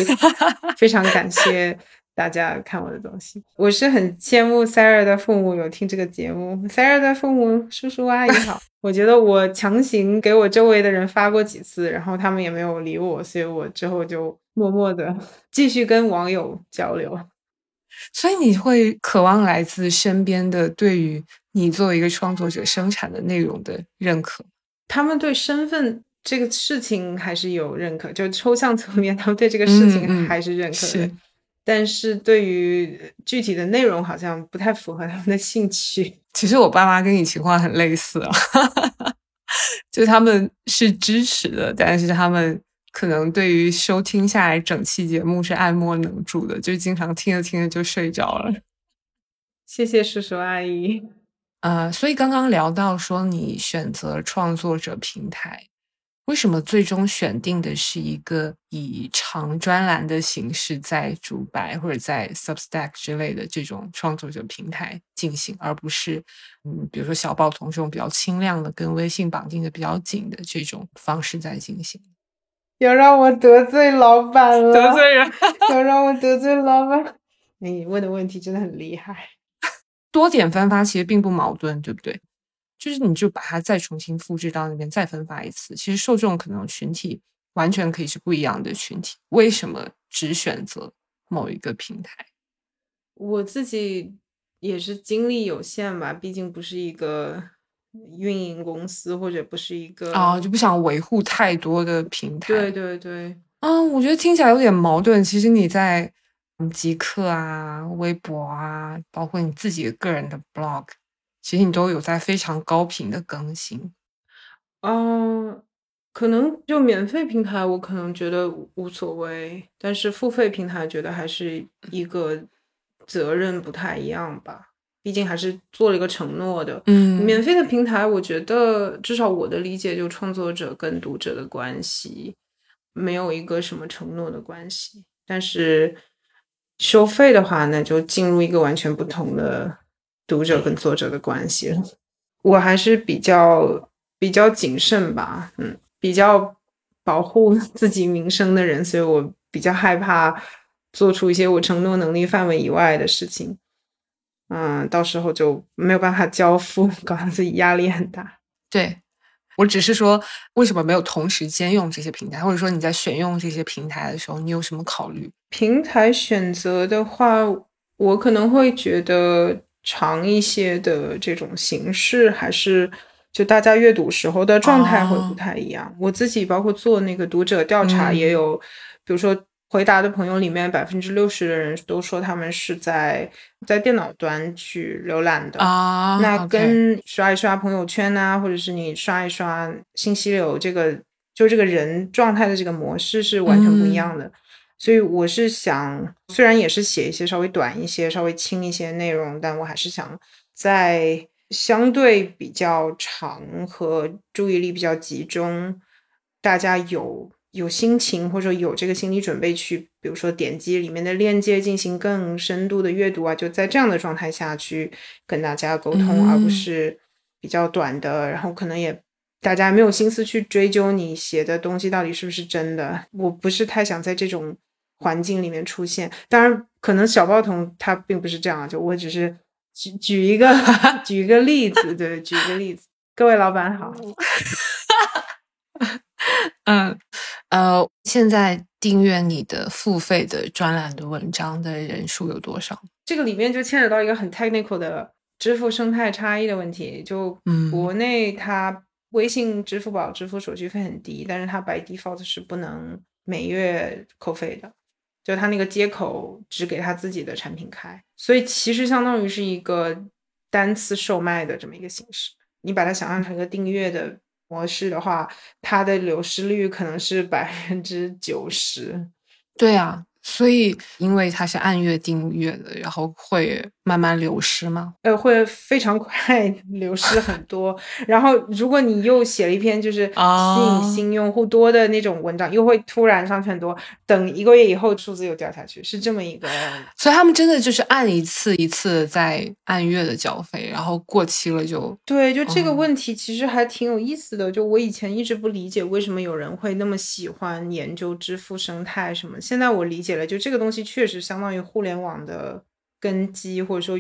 非常感谢大家看我的东西。我是很羡慕 Sarah 的父母有听这个节目，Sarah 的父母叔叔阿姨好。我觉得我强行给我周围的人发过几次，然后他们也没有理我，所以我之后就默默的 继续跟网友交流。所以你会渴望来自身边的对于你作为一个创作者生产的内容的认可。他们对身份这个事情还是有认可，就抽象层面，他们对这个事情还是认可的。是但是对于具体的内容，好像不太符合他们的兴趣。其实我爸妈跟你情况很类似啊，就他们是支持的，但是他们可能对于收听下来整期节目是爱莫能助的，就经常听着听着就睡着了。谢谢叔叔阿姨。呃，所以刚刚聊到说你选择创作者平台，为什么最终选定的是一个以长专栏的形式在主白或者在 Substack 之类的这种创作者平台进行，而不是嗯，比如说小报童这种比较轻量的、跟微信绑定的比较紧的这种方式在进行？要让我得罪老板了，得罪人，要让我得罪老板。你问的问题真的很厉害。多点分发其实并不矛盾，对不对？就是你就把它再重新复制到那边，再分发一次，其实受众可能群体完全可以是不一样的群体。为什么只选择某一个平台？我自己也是精力有限吧，毕竟不是一个运营公司，或者不是一个啊，就不想维护太多的平台。对对对，嗯，我觉得听起来有点矛盾。其实你在嗯极客啊、微博啊，包括你自己个人的 blog，其实你都有在非常高频的更新。嗯，可能就免费平台，我可能觉得无无所谓，但是付费平台觉得还是一个责任不太一样吧，毕竟还是做了一个承诺的。嗯免费的平台，我觉得至少我的理解，就创作者跟读者的关系没有一个什么承诺的关系。但是收费的话，那就进入一个完全不同的读者跟作者的关系。我还是比较比较谨慎吧，嗯，比较保护 自己名声的人，所以我比较害怕做出一些我承诺能力范围以外的事情。嗯，到时候就没有办法交付，搞得自己压力很大。对，我只是说，为什么没有同时兼用这些平台，或者说你在选用这些平台的时候，你有什么考虑？平台选择的话，我可能会觉得长一些的这种形式还是就大家阅读时候的状态会哦不太一样。我自己包括做那个读者调查，嗯也有，比如说回答的朋友里面，百分之六十的人都说他们是在在电脑端去浏览的。啊，那跟刷一刷朋友圈呐、或者是你刷一刷信息流，这个就这个人状态的这个模式是完全不一样的。所以我是想，虽然也是写一些稍微短一些、稍微轻一些内容，但我还是想在相对比较长和注意力比较集中，大家有有心情或者说有这个心理准备去，比如说点击里面的链接进行更深度的阅读啊，就在这样的状态下去跟大家沟通，而不嗯是比较短的，然后可能也大家没有心思去追究你写的东西到底是不是真的。我不是太想在这种环境里面出现，当然可能小报童他并不是这样啊，就我只是举举一个 举一个例子，对，举一个例子。各位老板好，嗯，呃，现在订阅你的付费的专栏的文章的人数有多少？这个里面就牵扯到一个很 technical 的支付生态差异的问题。就嗯国内它微信、支付宝支付手续费很低，但是它 by default 是不能每月扣费的，就他那个接口只给他自己的产品开，所以其实相当于是一个单次售卖的这么一个形式。你把它想象成一个订阅的模式的话，它的流失率可能是百分之九十。对啊，所以因为它是按月订阅的，然后会慢慢流失吗？呃，会非常快流失很多。然后，如果你又写了一篇就是吸哦引新用户多的那种文章，又会突然上去很多。等一个月以后，数字又掉下去，是这么一个。所以他们真的就是按一次一次在按月的缴费，然后过期了就对，就这个哦问题其实还挺有意思的。就我以前一直不理解为什么有人会那么喜欢研究支付生态什么，现在我理解了，就这个东西确实相当于互联网的根基，或者说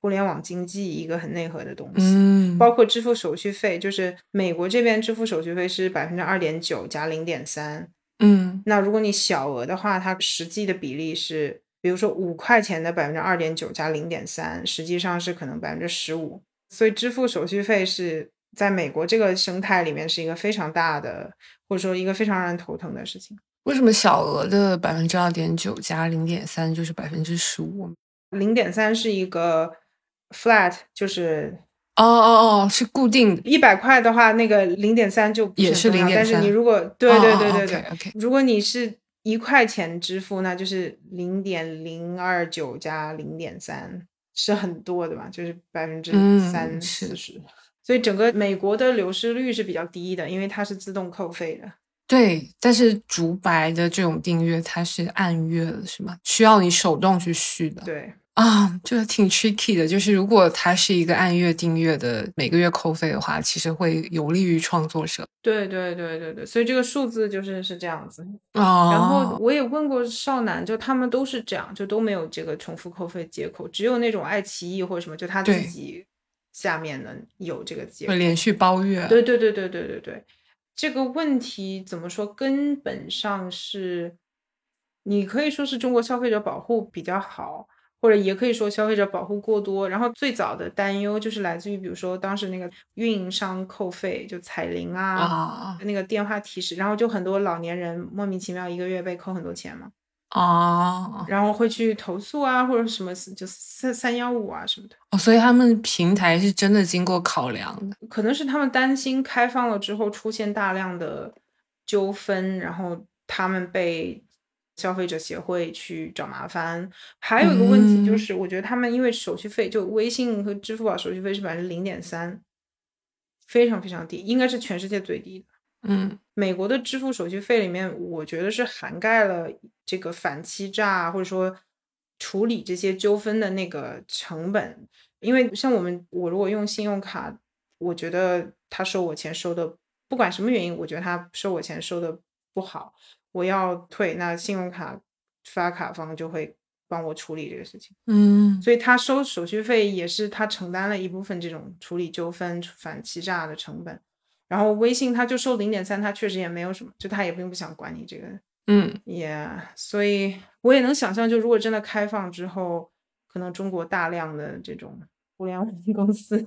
互联网经济一个很内核的东西。嗯包括支付手续费，就是美国这边支付手续费是百分之二点九加零点三。嗯那如果你小额的话，它实际的比例是，比如说五块钱的百分之二点九加零点三，实际上是可能百分之十五。所以支付手续费是在美国这个生态里面是一个非常大的，或者说一个非常让人头疼的事情。为什么小额的百分之二点九加零点三就是百分之十五？零点三是一个 flat，就是哦哦哦，是固定的，一百块的话，那个零点三就不也是零点三但是你如果对对对对对，o k 如果你是一块钱支付，那就是零点零二九加零点三，是很多的嘛，就是百分之嗯三是四十。所以整个美国的流失率是比较低的，因为它是自动扣费的。对，但是竹白的这种订阅它是按月的，是吗？需要你手动去续的。对，啊，这个挺 tricky 的。就是如果它是一个按月订阅的，每个月扣费的话，其实会有利于创作者。对对对对对，所以这个数字就是是这样子。哦，然后我也问过少男，就他们都是这样，就都没有这个重复扣费接口，只有那种爱奇艺或者什么，就他自己下面能有这个接口会。连续包月。对对对对对对对，这个问题怎么说？根本上是，你可以说是中国消费者保护比较好，或者也可以说消费者保护过多。然后最早的担忧就是来自于，比如说当时那个运营商扣费，就彩铃啊，啊那个电话提示，然后就很多老年人莫名其妙一个月被扣很多钱嘛，啊然后会去投诉啊，或者什么就三三幺五啊什么的。哦，所以他们平台是真的经过考量的。可能是他们担心开放了之后出现大量的纠纷，然后他们被消费者协会去找麻烦。还有一个问题就嗯是，我觉得他们因为手续费，就微信和支付宝手续费是百分之零点三，非常非常低，应该是全世界最低的。嗯美国的支付手续费里面，我觉得是涵盖了这个反欺诈或者说处理这些纠纷的那个成本。因为像我们，我如果用信用卡，我觉得他收我钱收的，不管什么原因，我觉得他收我钱收的不好，我要退，那信用卡发卡方就会帮我处理这个事情。嗯所以他收手续费也是他承担了一部分这种处理纠纷、反欺诈的成本。然后微信它就收零点三，它确实也没有什么，就它也并不想管你这个，嗯也、所以我也能想象，就如果真的开放之后，可能中国大量的这种互联网公司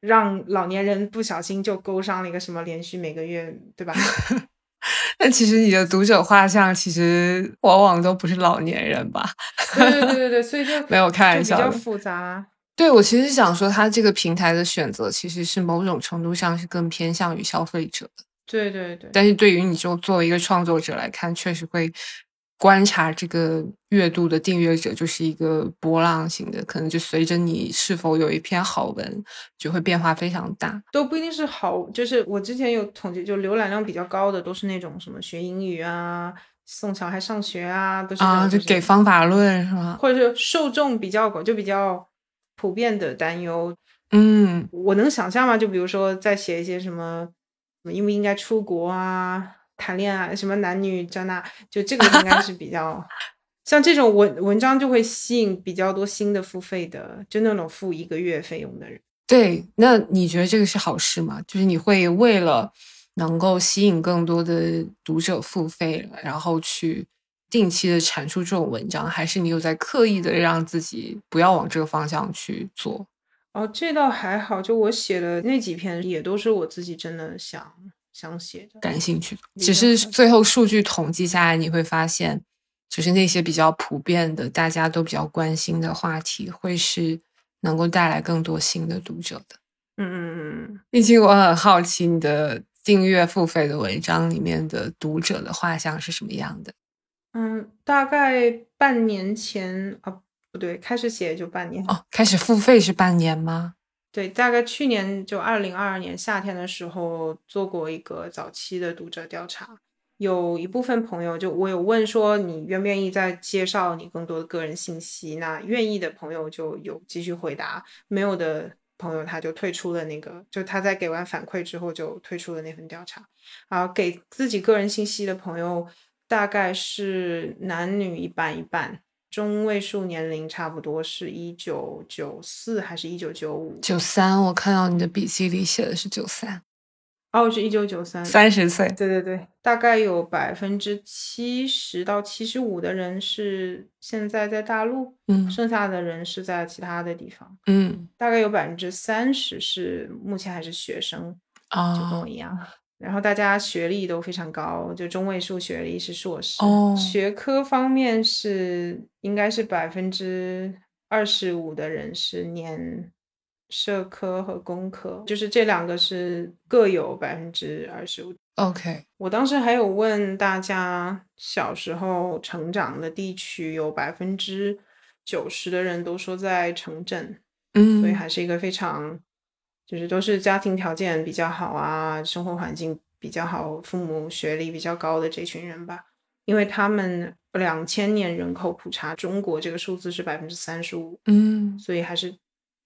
让老年人不小心就勾上了一个什么连续每个月，对吧？但其实你的读者画像其实往往都不是老年人吧？对对对对对，所以就 没有开玩笑比较复杂。对我其实想说，它这个平台的选择其实是某种程度上是更偏向于消费者的，对对对，但是对于你就作为一个创作者来看，确实会观察这个月度的订阅者就是一个波浪型的，可能就随着你是否有一篇好文，就会变化非常大。都不一定是好，就是我之前有统计，就浏览量比较高的都是那种什么学英语啊、送小孩上学啊，都是那啊，就给方法论是吗？或者是受众比较广，就比较普遍的担忧。嗯我能想象吗？就比如说在写一些什么，应不应该出国啊、谈恋爱，什么男女这那，就这个应该是比较像这种文文章就会吸引比较多新的付费的，就那种付一个月费用的人。对，那你觉得这个是好事吗？就是你会为了能够吸引更多的读者付费，然后去定期的产出这种文章，还是你有在刻意的让自己不要往这个方向去做？哦，这倒还好，就我写的那几篇也都是我自己真的想想写的。感兴趣的，只是最后数据统计下来，你会发现，就是那些比较普遍的、大家都比较关心的话题，会是能够带来更多新的读者的。嗯嗯嗯，毕竟我很好奇你的订阅付费的文章里面的读者的画像是什么样的。嗯，大概半年前啊，不对，开始写也就半年。哦，开始付费是半年吗？对，大概去年就二零二二年夏天的时候做过一个早期的读者调查，有一部分朋友就我有问说你愿不愿意再介绍你更多的个人信息，那愿意的朋友就有继续回答，没有的朋友他就退出了那个，就他在给完反馈之后就退出了那份调查，啊，给自己个人信息的朋友大概是男女一半一半。中位数年龄差不多是一九九四还是一九九五？九三，我看到你的笔记里写的是九三，哦，是一九九三，三十岁。对对对，大概有百分之七十到七十五的人是现在在大陆，嗯剩下的人是在其他的地方，嗯大概有百分之三十是目前还是学生，就跟我啊一样。然后大家学历都非常高，就中位数学历是硕士，哦。学科方面是应该是百分之二十五的人是念社科和工科，就是这两个是各有百分之二十五。，OK，我当时还有问大家，小时候成长的地区有百分之九十的人都说在城镇，嗯，所以还是一个非常，就是都是家庭条件比较好啊，生活环境比较好，父母学历比较高的这群人吧，因为他们两千年人口普查中国这个数字是百分之三十五，嗯所以还是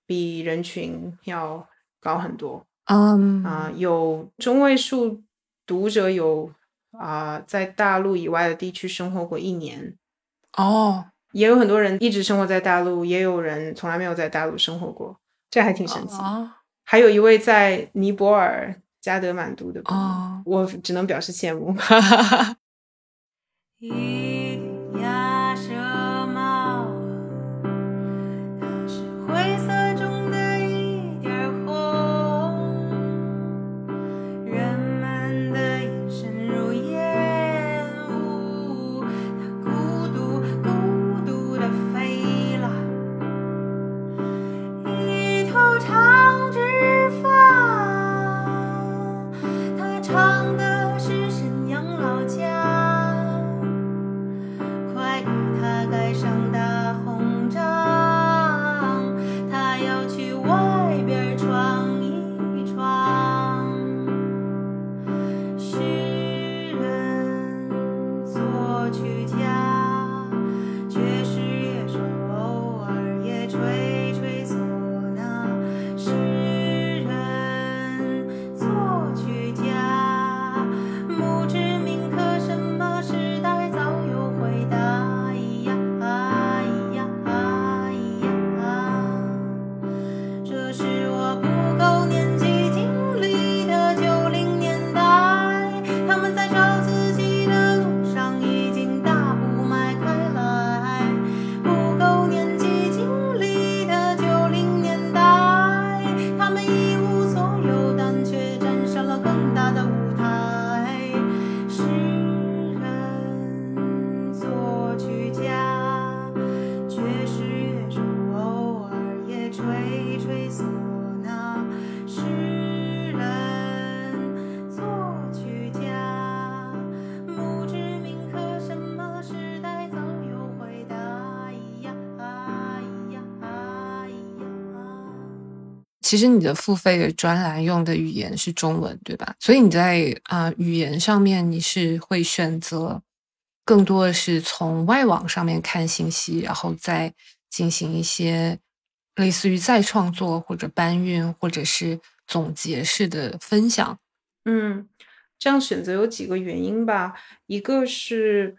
比人群要高很多。嗯啊、有中位数读者有啊、在大陆以外的地区生活过一年，哦也有很多人一直生活在大陆，也有人从来没有在大陆生活过，这还挺神奇。哦还有一位在尼泊尔加德满都的朋友，哦。我只能表示羡慕。其实你的付费的专栏用的语言是中文，对吧？所以你在啊、语言上面你是会选择更多的是从外网上面看信息，然后再进行一些类似于再创作或者搬运或者是总结式的分享。嗯，这样选择有几个原因吧。一个是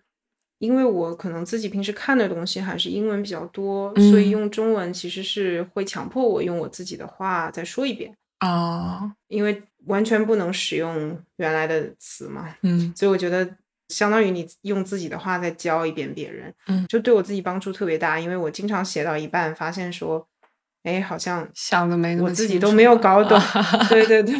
因为我可能自己平时看的东西还是英文比较多，所以嗯用中文其实是会强迫我用我自己的话再说一遍，哦，因为完全不能使用原来的词嘛。嗯所以我觉得相当于你用自己的话再教一遍别人，嗯就对我自己帮助特别大。因为我经常写到一半，发现说，哎，好像想的没我自己都没有搞懂啊，对对对，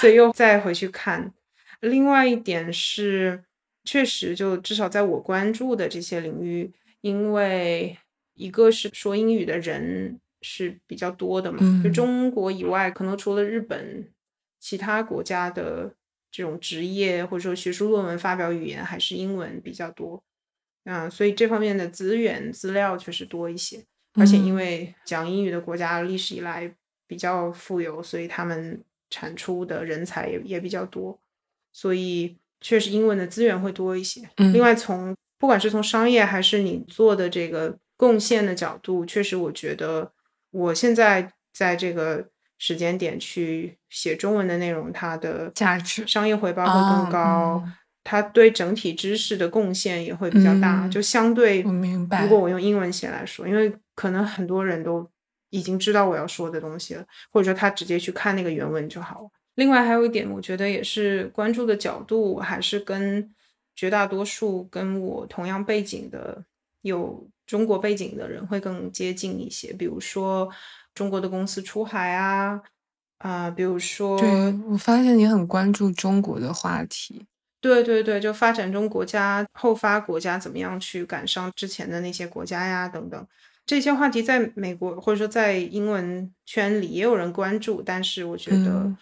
所以又再回去看。另外一点是，确实就至少在我关注的这些领域，因为一个是说英语的人是比较多的嘛，就嗯中国以外，可能除了日本，其他国家的这种职业或者说学术论文发表语言还是英文比较多。嗯，所以这方面的资源资料确实多一些。而且因嗯为讲英语的国家历史以来比较富有，所以他们产出的人才也也比较多，所以确实英文的资源会多一些。嗯另外从不管是从商业还是你做的这个贡献的角度，确实我觉得我现在在这个时间点去写中文的内容，它的价值商业回报会哦更高。嗯它对整体知识的贡献也会比较大，嗯就相对我明白如果我用英文写来说，因为可能很多人都已经知道我要说的东西了，或者说他直接去看那个原文就好了。另外还有一点，我觉得也是关注的角度，还是跟绝大多数跟我同样背景的有中国背景的人会更接近一些。比如说中国的公司出海啊，啊、比如说对我发现你很关注中国的话题。对对对，就发展中国家、后发国家怎么样去赶上之前的那些国家呀，等等这些话题，在美国或者说在英文圈里也有人关注，但是我觉得嗯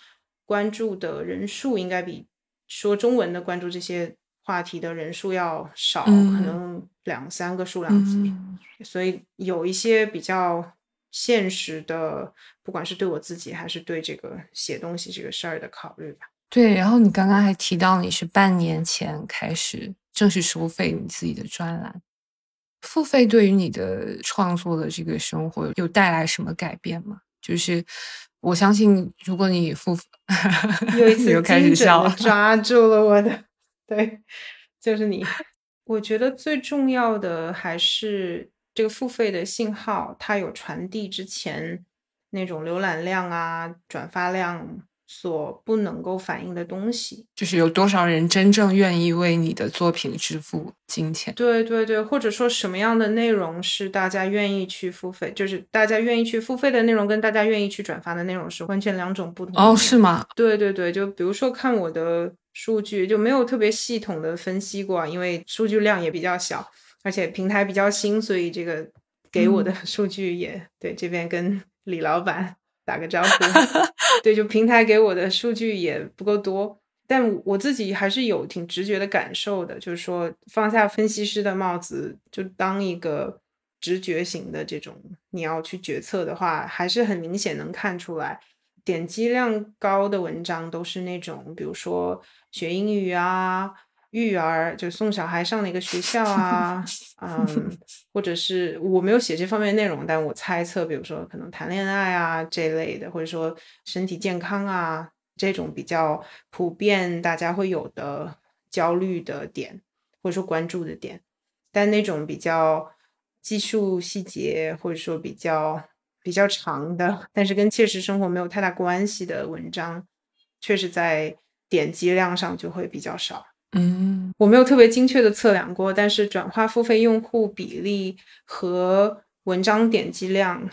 关注的人数应该比说中文的关注这些话题的人数要少，可嗯能两三个数量级。嗯所以有一些比较现实的，不管是对我自己还是对这个写东西这个事儿的考虑吧。对，然后你刚刚还提到你是半年前开始正式收费你自己的专栏，付费对于你的创作的这个生活有带来什么改变吗？就是我相信，如果你付，又一 次又开始笑了，的抓住了我的，对，就是你。我觉得最重要的还是这个付费的信号，它有传递之前那种浏览量啊、转发量所不能够反映的东西。就是有多少人真正愿意为你的作品支付金钱？对对对，或者说什么样的内容是大家愿意去付费，就是大家愿意去付费的内容，跟大家愿意去转发的内容是完全两种不同哦，是吗？对对对，就比如说看我的数据，就没有特别系统的分析过啊，因为数据量也比较小，而且平台比较新，所以这个给我的数据也、对这边跟李老板打个招呼，对，就平台给我的数据也不够多。但我自己还是有挺直觉的感受的，就是说放下分析师的帽子，就当一个直觉型的这种，你要去决策的话，还是很明显能看出来，点击量高的文章都是那种，比如说学英语啊、育儿，就送小孩上哪个学校啊，嗯，或者是我没有写这方面内容，但我猜测，比如说可能谈恋爱啊这类的，或者说身体健康啊这种比较普遍大家会有的焦虑的点，或者说关注的点，但那种比较技术细节，或者说比较比较长的，但是跟切实生活没有太大关系的文章，确实在点击量上就会比较少。嗯我没有特别精确的测量过，但是转化付费用户比例和文章点击量，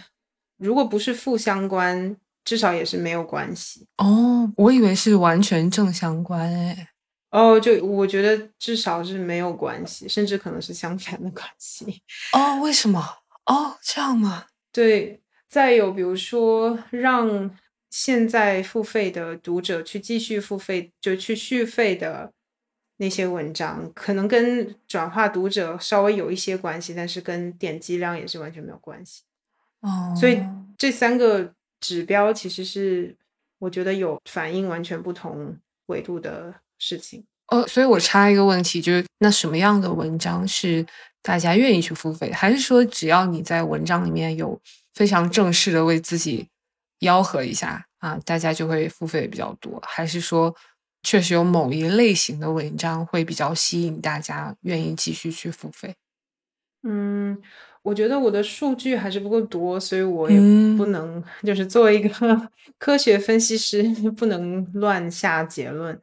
如果不是负相关，至少也是没有关系。哦，我以为是完全正相关哎。哦，就我觉得至少是没有关系，甚至可能是相反的关系。哦，为什么？哦，这样吗？对，再有比如说让现在付费的读者去继续付费，就去续费的那些文章，可能跟转化读者稍微有一些关系，但是跟点击量也是完全没有关系。哦，所以这三个指标其实是我觉得有反映完全不同维度的事情。哦，所以我插一个问题，就是那什么样的文章是大家愿意去付费？还是说只要你在文章里面有非常正式的为自己吆喝一下啊，大家就会付费比较多？还是说确实有某一类型的文章会比较吸引大家愿意继续去付费？嗯，我觉得我的数据还是不够多，所以我也嗯不能、就是作为一个 科学分析师，不能乱下结论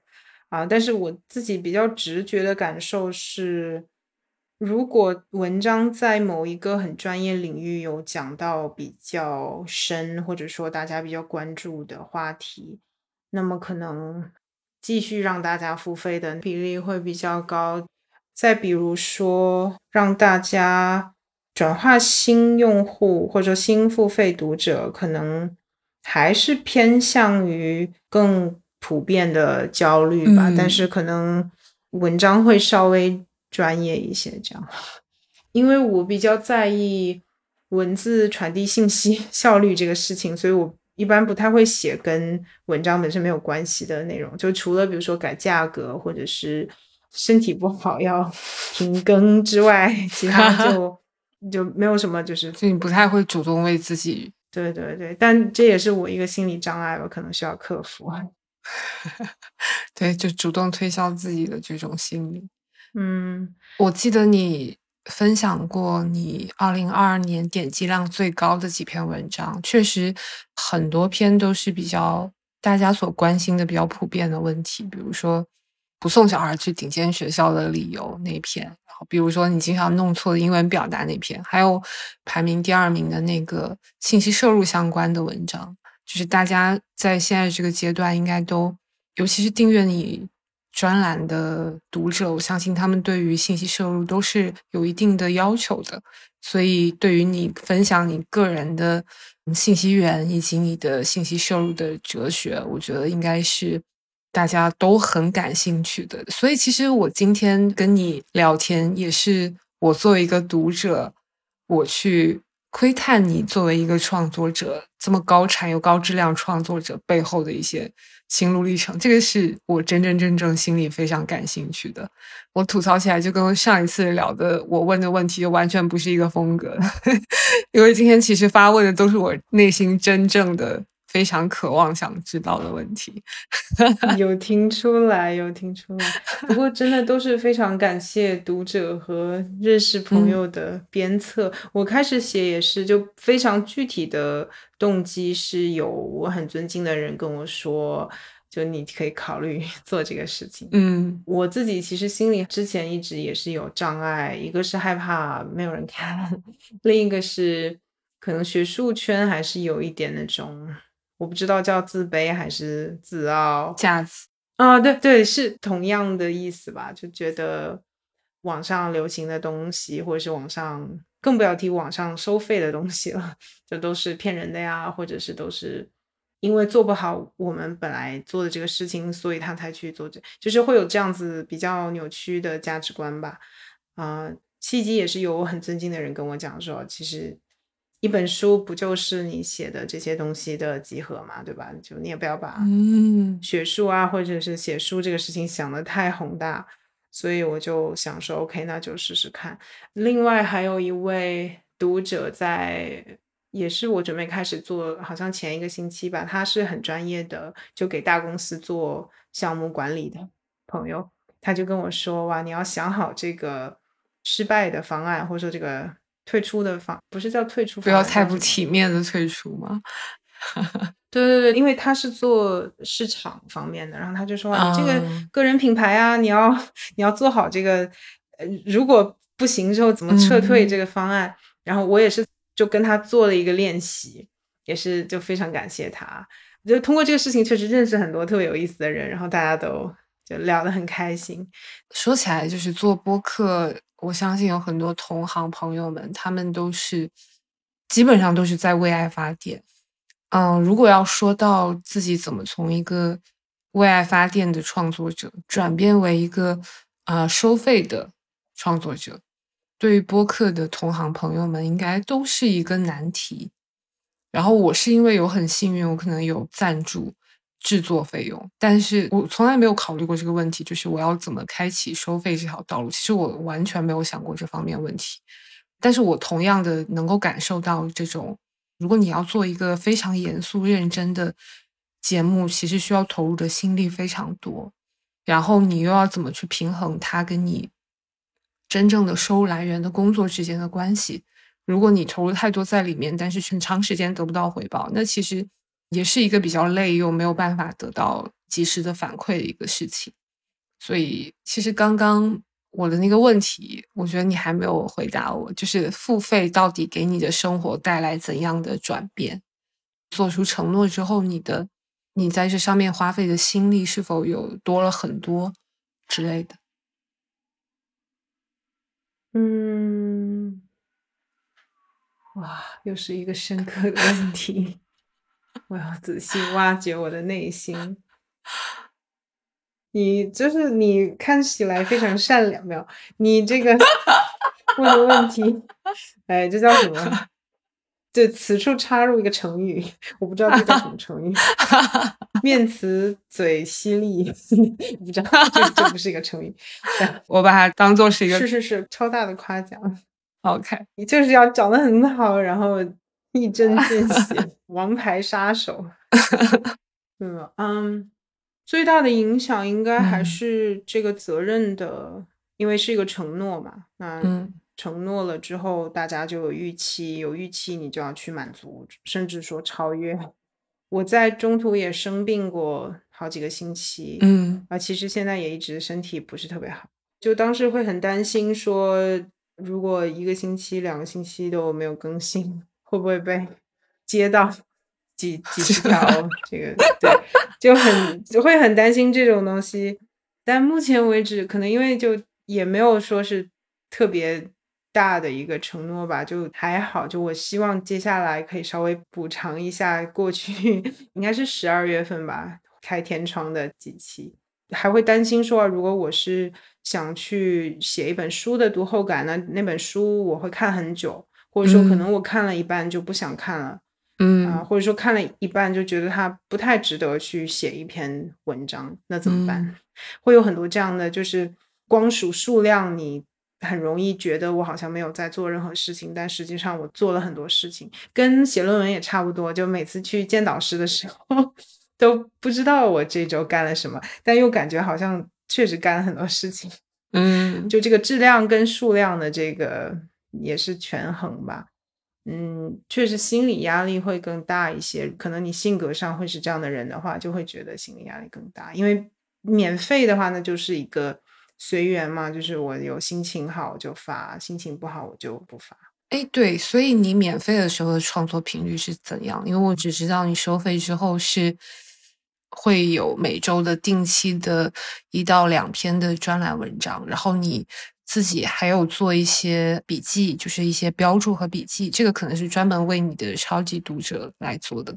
啊。但是我自己比较直觉的感受是，如果文章在某一个很专业领域有讲到比较深，或者说大家比较关注的话题，那么可能继续让大家付费的比例会比较高。再比如说，让大家转化新用户或者新付费读者，可能还是偏向于更普遍的焦虑吧，嗯但是可能文章会稍微专业一些，这样。因为我比较在意文字传递信息效率这个事情，所以我一般不太会写跟文章本身没有关系的内容，就除了比如说改价格或者是身体不好要 停更之外，其他 就就没有什么就是就你不太会主动为自己对对对，但这也是我一个心理障碍吧，可能需要克服。对，就主动推销自己的这种心理。嗯我记得你分享过你二零二二年点击量最高的几篇文章，确实很多篇都是比较大家所关心的比较普遍的问题，比如说不送小孩去顶尖学校的理由那篇，然后比如说你经常弄错的英文表达那篇，还有排名第二名的那个信息摄入相关的文章，就是大家在现在这个阶段应该都，尤其是订阅你专栏的读者，我相信他们对于信息摄入都是有一定的要求的，所以对于你分享你个人的信息源以及你的信息摄入的哲学，我觉得应该是大家都很感兴趣的。所以其实我今天跟你聊天，也是我作为一个读者，我去窥探你作为一个创作者这么高产又高质量创作者背后的一些心路历程，这个是我真真正正心里非常感兴趣的。我吐槽起来就跟上一次聊的我问的问题就完全不是一个风格，因为今天其实发问的都是我内心真正的非常渴望想知道的问题。有听出来，有听出来。不过真的都是非常感谢读者和认识朋友的鞭策。我开始写也是就非常具体的动机，是有我很尊敬的人跟我说，就你可以考虑 做这个事情。嗯我自己其实心里之前一直也是有障碍，一个是害怕没有人看，另一个是可能学术圈还是有一点那种，我不知道叫自卑还是自傲。架子，啊，对对，是同样的意思吧？就觉得网上流行的东西，或者是网上，更不要提网上收费的东西了，就都是骗人的呀，或者是都是因为做不好我们本来做的这个事情，所以他才去做这，就是会有这样子比较扭曲的价值观吧。啊、契机也是有我很尊敬的人跟我讲说，其实一本书不就是你写的这些东西的集合嘛，对吧？就你也不要把嗯学术啊，或者是写书这个事情想的太宏大，所以我就想说，OK，那就试试看。另外还有一位读者在，也是我准备开始做，好像前一个星期吧，他是很专业的，就给大公司做项目管理的朋友，他就跟我说，哇，你要想好这个失败的方案，或者说这个退出的方，不是叫退出不，要太不体面的退出嘛。对对对，因为他是做市场方面的，然后他就说：“啊，你这个嗯个人品牌啊，你要你要做好这个，呃，如果不行之后怎么撤退嗯这个方案。然后我也是就跟他做了一个练习，也是就非常感谢他。就通过这个事情，确实认识很多特别有意思的人，然后大家都就聊得很开心。说起来，就是做播客，我相信有很多同行朋友们，他们都是基本上都是在为爱发电。嗯，如果要说到自己怎么从一个为爱发电的创作者转变为一个呃收费的创作者，对于播客的同行朋友们，应该都是一个难题。然后我是因为有很幸运，我可能有赞助制作费用，但是我从来没有考虑过这个问题，就是我要怎么开启收费这条道路。其实我完全没有想过这方面问题，但是我同样的能够感受到这种，如果你要做一个非常严肃认真的节目，其实需要投入的心力非常多，然后你又要怎么去平衡它跟你真正的收入来源的工作之间的关系？如果你投入太多在里面，但是很长时间得不到回报，那其实也是一个比较累又没有办法得到及时的反馈的一个事情。所以，其实刚刚我的那个问题，我觉得你还没有回答我，就是付费到底给你的生活带来怎样的转变？做出承诺之后，你的你在这上面花费的心力是否有多了很多之类的？嗯。哇，又是一个深刻的问题，我要仔细挖掘我的内心。你就是你看起来非常善良，没有？你这个 问的问题，哎，这叫什么？这此处插入一个成语，我不知道这叫什么成语。面慈嘴犀利，不知道这这不是一个成语。我把它当做是一个，是是是，超大的夸奖。OK，你就是要长得很好，然后一针见血，王牌杀手。嗯嗯，最大的影响应该还是这个责任的，因为是一个承诺嘛。那承诺了之后，大家就有预期，有预期你就要去满足，甚至说超越。我在中途也生病过好几个星期，嗯啊，其实现在也一直身体不是特别好，就当时会很担心说。如果一个星期、两个星期都没有更新，会不会被接到几几十 条？这个对，就很就会很担心这种东西。但目前为止，可能因为就也没有说是特别大的一个承诺吧，就还好。就我希望接下来可以稍微补偿一下过去，应该是十二月份吧，开天窗的几期，还会担心说，如果我是。想去写一本书的读后感，那那本书我会看很久，或者说可能我看了一半就不想看了，嗯啊，或者说看了一半就觉得它不太值得去写一篇文章，那怎么办？会有很多这样的，就是光数数量，你很容易觉得我好像没有在做任何事情，但实际上我做了很多事情，跟写论文也差不多。就每次去见导师的时候，都不知道我这周干了什么，但又感觉好像。确实干了很多事情，嗯，就这个质量跟数量的这个也是权衡吧，嗯，确实心理压力会更大一些。可能你性格上会是这样的人的话，就会觉得心理压力更大。因为免费的话呢，就是一个随缘嘛，就是我有心情好就发，心情不好我就不发。哎，对，所以你免费的时候的创作频率是怎样？因为我只知道你收费之后是。会有每周的定期的一到两篇的专栏文章，然后你自己还有做一些笔记，就是一些标注和笔记。这个可能是专门为你的超级读者来做的，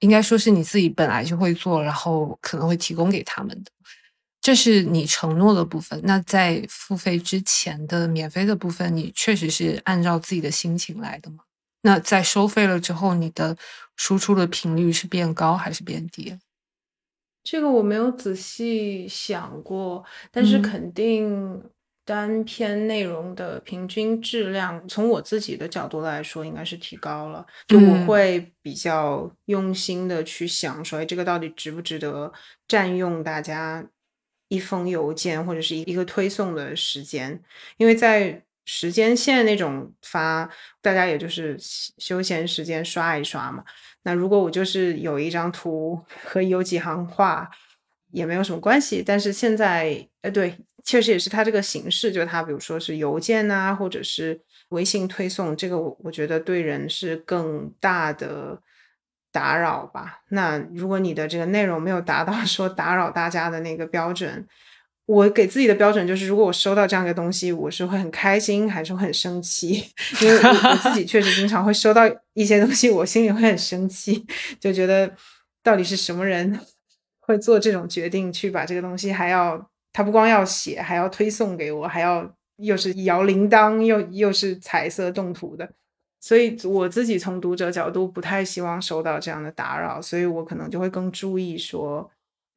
应该说是你自己本来就会做，然后可能会提供给他们的。这是你承诺的部分。那在付费之前的免费的部分，你确实是按照自己的心情来的吗？那在收费了之后，你的输出的频率是变高还是变低？这个我没有仔细想过，但是肯定单篇内容的平均质量，从我自己的角度来说，应该是提高了。就我会比较用心的去想，说，哎，这个到底值不值得占用大家一封邮件或者是一个推送的时间？因为在时间线那种发，大家也就是休闲时间刷一刷嘛。那如果我就是有一张图和有几行话，也没有什么关系。但是现在，呃，对，确实也是它这个形式，就它比如说是邮件呐，或者是微信推送，这个我我觉得对人是更大的打扰吧。那如果你的这个内容没有达到 说打扰大家的那个标准。我给自己的标准就是，如果我收到这样一个东西，我是会很开心，还是会很生气？因为我自己确实经常会收到一些东西，我心里会很生气，就觉得到底是什么人会做这种决定，去把这个东西还要他不光要写，还要推送给我，还要又是摇铃铛，又又是彩色动图的。所以我自己从读者角度不太希望受到这样的打扰，所以我可能就会更注意说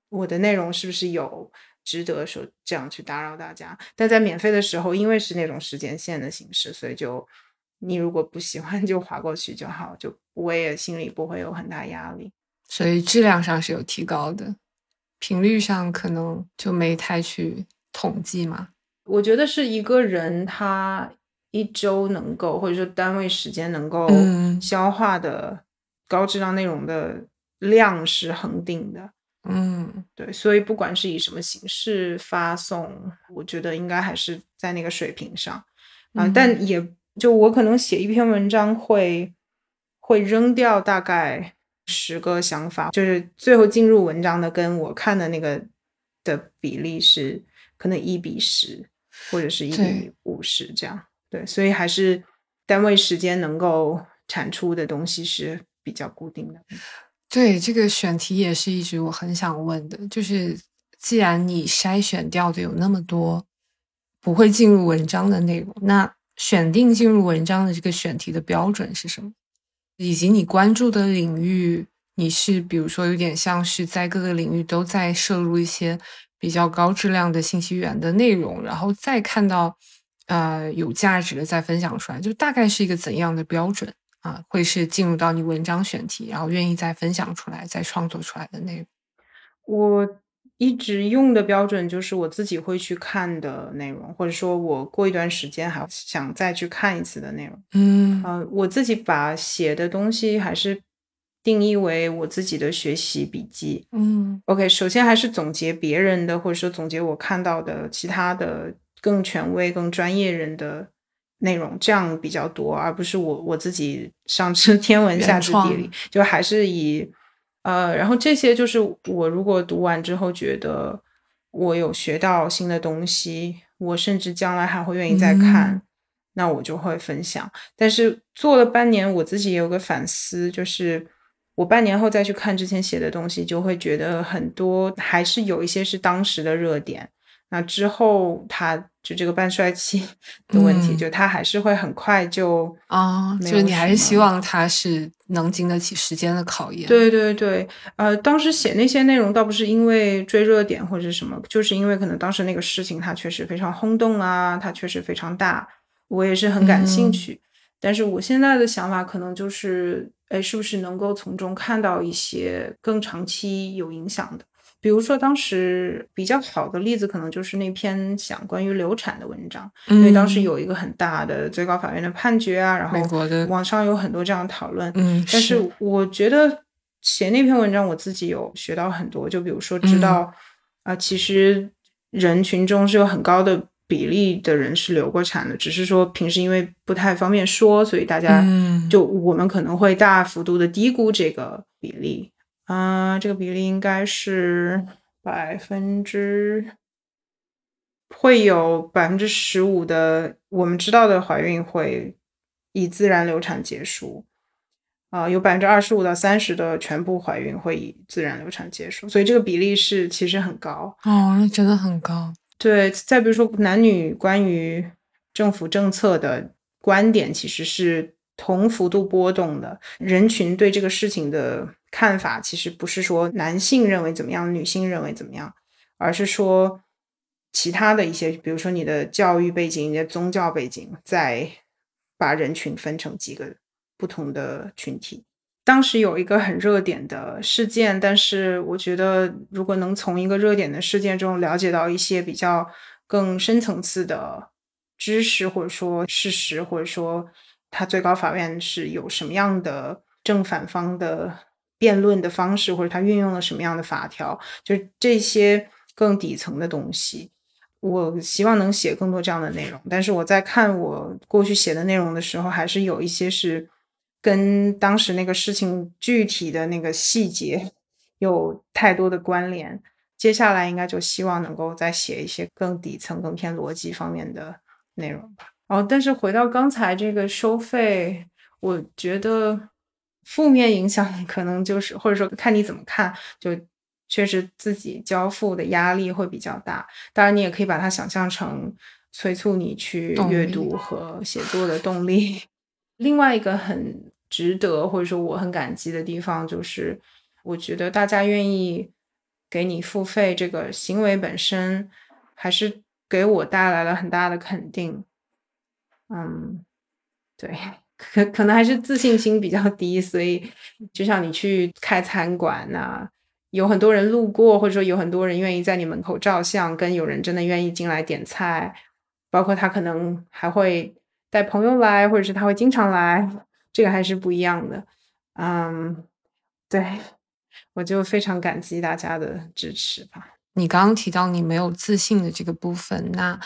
我的内容是不是有值得说这样去打扰大家。但在免费的时候，因为是那种时间线的形式，所以就你如果不喜欢 就划过去就好，就我也心里不会有很大压力。所以质量上是有提高的，频率上可能就没太去统计嘛。我觉得是一个人他一周能够或者说单位时间能够嗯消化的高质量内容的量是恒定的。嗯对，所以不管是以什么形式发送，我觉得应该还是在那个水平上啊、嗯但也就我可能写一篇文章会会扔掉大概十个想法，就是最后进入文章的跟我看的那个的比例是可能一比十或者是一比对五十这样。对，所以还是单位时间能够产出的东西是比较固定的。对，这个选题也是一直我很想问的，就是既然你筛选掉的有那么多不会进入文章的内容，那选定进入文章的这个选题的标准是什么？以及你关注的领域，你是比如说有点像是在各个领域都在摄入一些比较高质量的信息源的内容，然后再看到呃有价值的再分享出来，就大概是一个怎样的标准？啊，会是进入到你文章选题，然后愿意再分享出来、再创作出来的内容。我一直用的标准就是我自己会去看的内容，或者说我过一段时间还想再去看一次的内容。嗯呃，我自己把写的东西还是定义为我自己的学习笔记。嗯 OK，首先还是总结别人的，或者说总结我看到的其他的更权威、更专业人的内容，这样比较多，而不是我我自己上知天文下知地理，就还是以呃，然后这些就是我如果读完之后觉得我有学到新的东西，我甚至将来还会愿意再看。嗯那我就会分享，但是做了半年，我自己也有个反思，就是我半年后再去看之前写的东西，就会觉得很多还是有一些是当时的热点。那之后，他就这个半衰期的问题，嗯就他还是会很快就啊，没有就你还是希望他是能经得起时间的考验。，对对对，呃，当时写那些内容倒不是因为追热点或者什么，就是因为可能当时那个事情它确实非常轰动啊，它确实非常大，我也是很感兴嗯趣。但是我现在的想法可能就是，哎，是不是能够从中看到一些更长期有影响的？比如说当时比较好的例子，可能就是那篇讲关于流产的文章，因为当时有一个很大的最高法院的判决啊，然后网上有很多这样的讨论，嗯，但是我觉得写那篇文章，我自己有学到很多。就比如说，知道啊、其实人群中是有很高的比例的人是流过产的，只是说平时因为不太方便说，所以大家嗯就我们可能会大幅度的低估这个比例。啊、这个比例应该是百分之。会有百分之十五的我们知道的怀孕会以自然流产结束，啊、有百分之二十五到三十的全部怀孕会以自然流产结束，所以这个比例是其实很高。哦，那真的很高。对，再比如说男女关于政府政策的观点，其实是同幅度波动的。人群对这个事情的看法，其实不是说男性认为怎么样，女性认为怎么样，而是说其他的一些，比如说你的教育背景、你的宗教背景，再把人群分成几个不同的群体。当时有一个很热点的事件，但是我觉得如果能从一个热点的事件中了解到一些比较更深层次的知识，或者说事实，或者说他最高法院是有什么样的正反方的辩论的方式，或者他运用了什么样的法条，就是这些更底层的东西。我希望能写更多这样的内容，但是我在看我过去写的内容的时候，还是有一些是跟当时那个事情具体的那个细节有太多的关联。接下来应该就希望能够再写一些更底层、更偏逻辑方面的内容吧。哦，但是回到刚才这个收费，我觉得负面影响可能就是，或者说看你怎么看，就确实自己交付的压力会比较大。当然，你也可以把它想象成催促你去阅读和写作的动力。另外一个很值得或者说我很感激的地方，就是我觉得大家愿意给你付费这个行为本身，还是给我带来了很大的肯定。嗯，对，可可能还是自信心比较低，所以就像你去开餐馆呐、有很多人路过，或者说有很多人愿意在你门口照相，跟有人真的愿意进来点菜，包括他可能还会带朋友来，或者是他会经常来，这个还是不一样的。嗯，对，我就非常感激大家的支持吧。你刚刚提到你没有自信的这个部分，那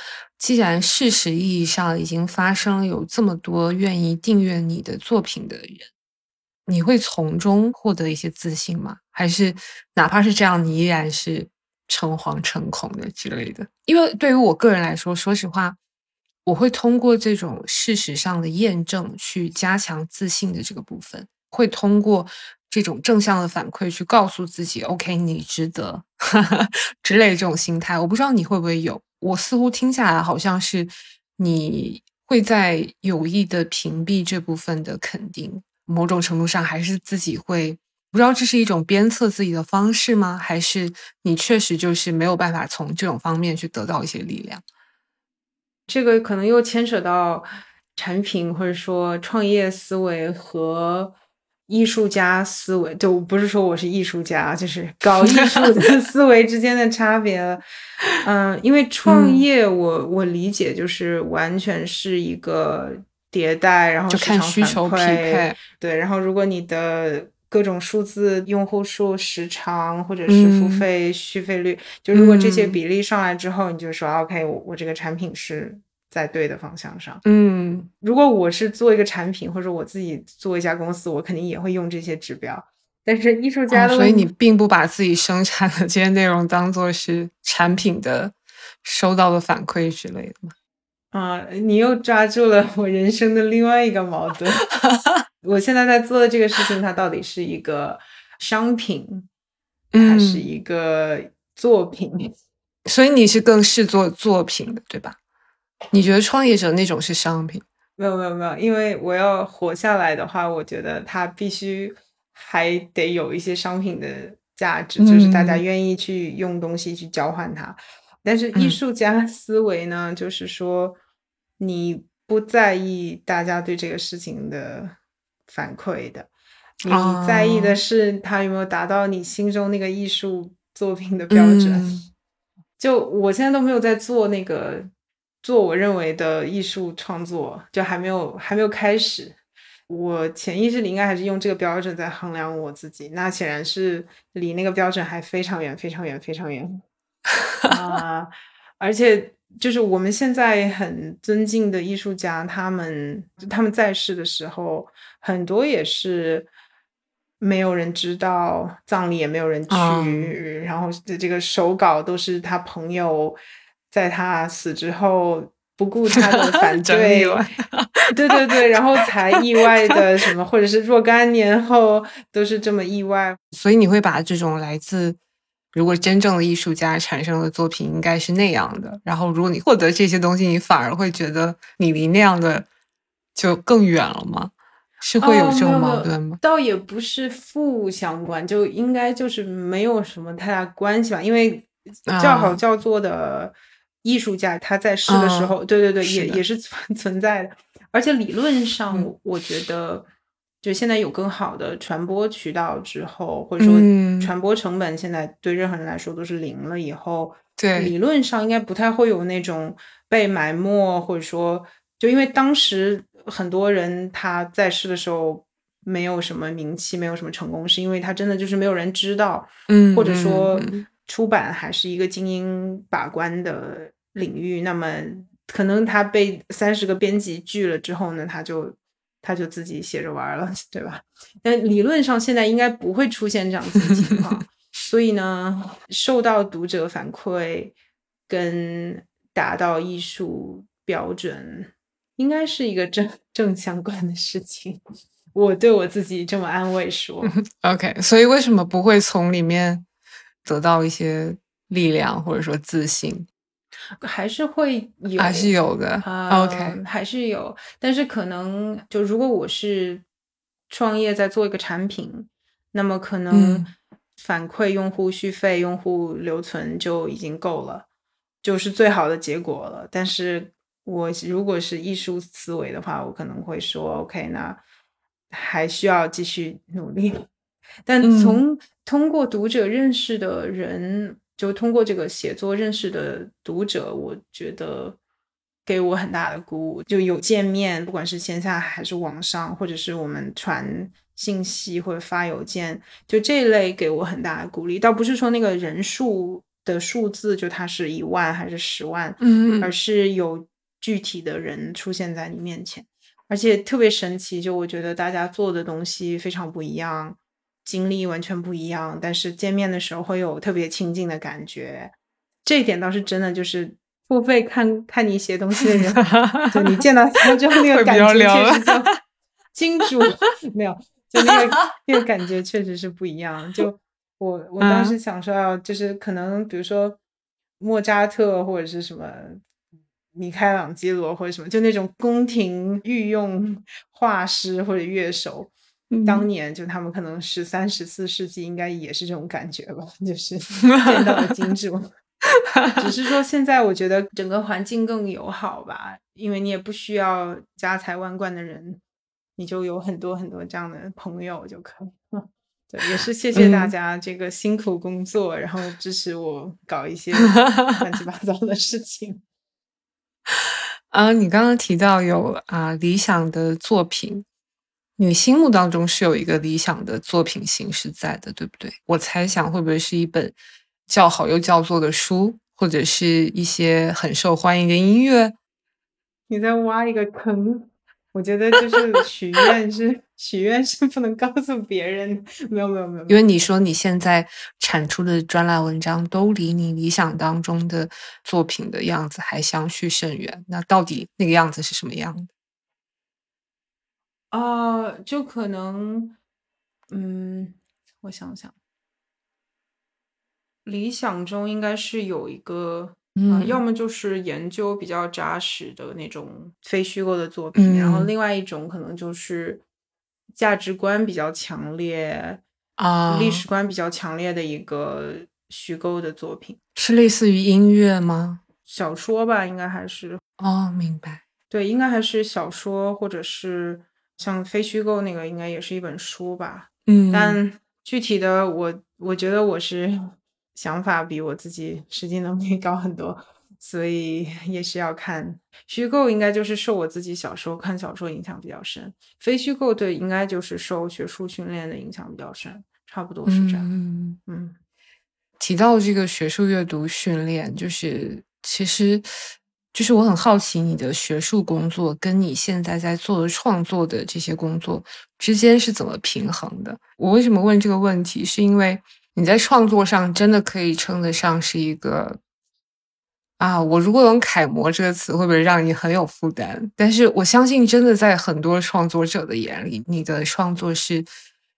既然事实意义上已经发生了有这么多愿意订阅你的作品的人，你会从中获得一些自信吗？还是哪怕是这样，你依然是诚惶诚恐的之类的？因为对于我个人来说，说实话，我会通过这种事实上的验证去加强自信的这个部分，会通过这种正向的反馈去告诉自己，OK，你值得哈哈 之类这种心态。我不知道你会不会有，我似乎听下来好像是你会在有意的屏蔽这部分的肯定，某种程度上还是自己会不知道这是一种鞭策自己的方式吗？还是你确实就是没有办法从这种方面去得到一些力量？这个可能又牵扯到产品或者说创业思维和艺术家思维，就不是说我是艺术家，就是搞艺术的 思维之间的差别了。嗯，因为创嗯业我，我理解就是完全是一个迭代，然后就看市场反需求匹馈配。对，然后如果你的各种数字、用户数、时长或者是付嗯费续费率，就如果这些嗯比例上来之后，你就说啊 OK，我我这个产品是在对的方向上。嗯如果我是做一个产品，或者我自己做一家公司，我肯定也会用这些指标。但是艺术家所以你并不把自己生产的这些内容当做是产品的收到的反馈之类的吗？啊、你又抓住了我人生的另外一个矛盾。我现在在做的这个事情，它到底是一个商品，还是嗯一个作品？所以你是更视作作品的，对吧？你觉得创业者那种是商品？没有没有没有，因为我要活下来的话，我觉得它必须还得有一些商品的价值，就是大家嗯愿意去用东西去交换它。但是艺嗯术家思维呢，就是说你不在意大家对这个事情的反馈的，你在意哦的是他有没有达到你心中那个艺术作品的标准。嗯就我现在都没有在做那个做我认为的艺术创作，就还没有还没有开始。我潜意识里应该还是用这个标准在衡量我自己，那显然是离那个标准还非常远，非常远，非常远 啊！而且就是我们现在很尊敬的艺术家，他们他们在世的时候，很多也是没有人知道，葬礼也没有人去，嗯然后这这个手稿都是他朋友在他死之后不顾他的 反整对，对对对，然后才意外的什么，或者是若干年后都是这么意外。所以你会把这种来自如果真正的艺术家产生的作品应该是那样的，然后如果你获得这些东西，你反而会觉得你离那样的就更远了吗？是会有哦这种矛盾吗？倒也不是负相关，就应该就是没有什么太大关系吧，因为叫好啊叫座的艺术家他在世的时候，对对对，也也是存 存在的，而且理论上，嗯。我觉得。就现在有更好的传播渠道之后，或者说嗯。传播成本现在对任何人来说都是零了以后，对。理论上应该不太会有那种被埋没，或者说，就因为当时很多人他在世的时候没有什么名气，没有什么成功，是因为他真的就是没有人知道，嗯或者说出版还是一个精英把关的领域，那么可能他被三十个编辑拒了之后呢，他就。他就自己写着玩了，对吧？但理论上现在应该不会出现这样子的情况，所以呢，受到读者反馈跟达到艺术标准，应该是一个正正相关的事情。我对我自己这么安慰说，OK，所以为什么不会从里面得到一些力量或者说自信？还是会有，还是有的。啊 OK，还是有，但是可能就如果我是创业在做一个产品，那么可能嗯反馈用户续费、用户留存就已经够了，就是最好的结果了。但是我如果是艺术思维的话，我可能会说，OK，那还需要继续努力。但嗯从通过读者认识的人，就通过这个写作认识的读者，我觉得给我很大的鼓舞。就有见面，不管是线下还是网上，或者是我们传信息或者发邮件，就这一类给我很大的鼓励。倒不是说那个人数的数字，就它是一万还是十万，嗯而是有具体的人出现在你面前，而且特别神奇。就我觉得大家做的东西非常不一样，经历完全不一样，但是见面的时候会有特别亲近的感觉。这一点倒是真的，就是付费看看你写东西的人，就你见到他之后那个感觉确实 就金主没有，就那个那个感觉确实是不一样。就我我当嗯时想说要就是可能比如说莫扎特或者是什么米开朗基罗或者什么，就那种宫廷御用画师或者乐手。当嗯年就他们可能十三、十四世纪应该也是这种感觉吧，就是 见到了金主。只是说现在我觉得整个环境更友好吧，因为你也不需要家财万贯的人，你就有很多很多这样的朋友就可以了。对，也是谢谢大嗯家这个辛苦工作，然后支持我搞一些 乱七八糟的事情。啊，你刚刚提到有啊理想的作品，你心目当中是有一个理想的作品形式在的，对不对？我猜想会不会是一本叫好又叫座的书，或者是一些很受欢迎的音乐？你在挖一个坑，我觉得就是许愿是 许愿是不能告诉别人的，没有没有没有，因为你说你现在产出的专栏文章都离你理想当中的作品的样子还相去甚远，那到底那个样子是什么样的？啊、就可能，嗯，我想想，理想中应该是有一个，啊、嗯要么就是研究比较扎实的那种非虚构的作品，然后嗯另外一种可能就是价值观比较强烈、啊，历史观比较强烈的一个虚构的作品，是类似于音乐吗？小说吧，应该还是哦，明白。对，应该还是小说，或者是像非虚构那个，应该也是一本书吧。嗯，但具体的我，我觉得我是想法比我自己实际能力 高很多，所以 也是要看虚构，应该就是受我自己小时候看小说影响比较深，非虚构对，应该就是受学术训练的影响比较深，差不多是这样。嗯，嗯提到这个学术阅读训练，就是其实就是我很好奇你的学术工作跟你现在在做的创作的这些工作之间是怎么平衡的？我为什么问这个问题？是因为你在创作上真的可以称得上是一个。啊，我如果用“楷模”这个词，会不会让你很有负担？但是我相信，真的在很多创作者的眼里，你的创作是，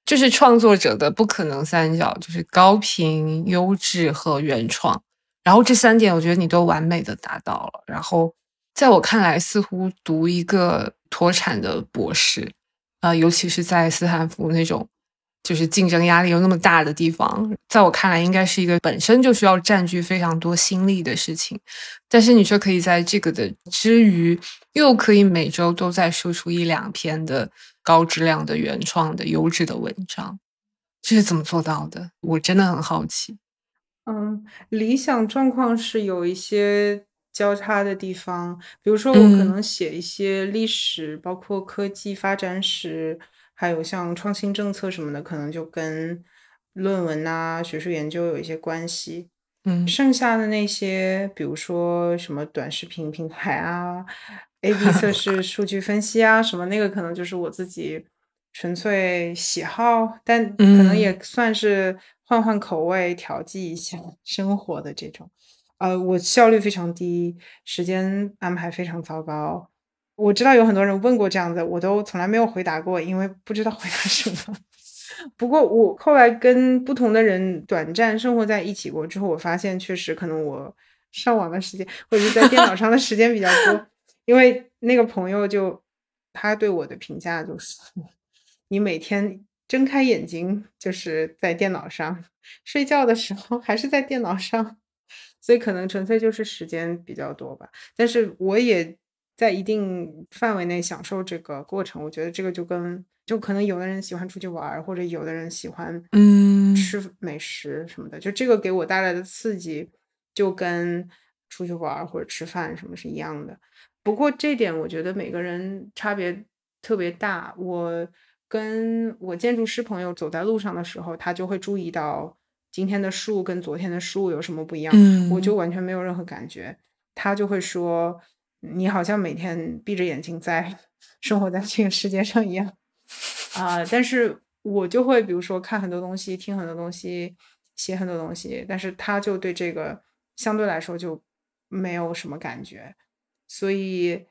就是创作者的不可能三角，就是高频、优质和原创。然后这三点，我觉得你都完美的达到了。然后在我看来，似乎读一个脱产的博士，啊、尤其是在斯坦福那种就是竞争压力又那么大的地方，在我看来，应该是一个本身就需要占据非常多心力的事情。但是你却可以在这个的之余，又可以每周都在输出一两篇的高质量的原创的优质的文章，这是怎么做到的？我真的很好奇。嗯，理想状况是有一些交叉的地方，比如说我可嗯。能写一些历史，包括科技发展史，还有像创新政策什么的，可能就跟论文啊、学术研究有一些关系。嗯。剩下的那些，比如说什么短视频平台啊、A/B 测试、数据分析啊，什么那个可能就是我自己纯粹喜好，但可能嗯。也算是换换口味、调剂一下生活的这种。呃，我效率非常低，时间安排非常糟糕。我知道有很多人问过这样的，我都从来没有回答过，因为不知道回答什么。不过我后来跟不同的人短暂生活在一起过之后，我发现确实可能我上网的时间，或者是在电脑上的时间比较多。因为那个朋友就他对我的评价就是，你每天睁开眼睛就是在电脑上，睡觉的时候还是在电脑上，所以可能纯粹就是时间比较多吧。但是我也在一定范围内享受这个过程。我觉得这个就跟就可能有的人喜欢出去玩，或者有的人喜欢嗯吃美食什么的，就这个给我带来的刺激就跟出去玩或者吃饭什么是一样的。不过这点我觉得每个人差别特别大。我跟我建筑师朋友走在路上的时候，他就会注意到今天的树跟昨天的树有什么不一样，我就完全没有任何感觉。他就会说：“你好像每天闭着眼睛在生活在这个世界上一样。”啊，但是我就会比如说看很多东西，听很多东西，写很多东西，但是他就对这个相对来说就没有什么感觉。所以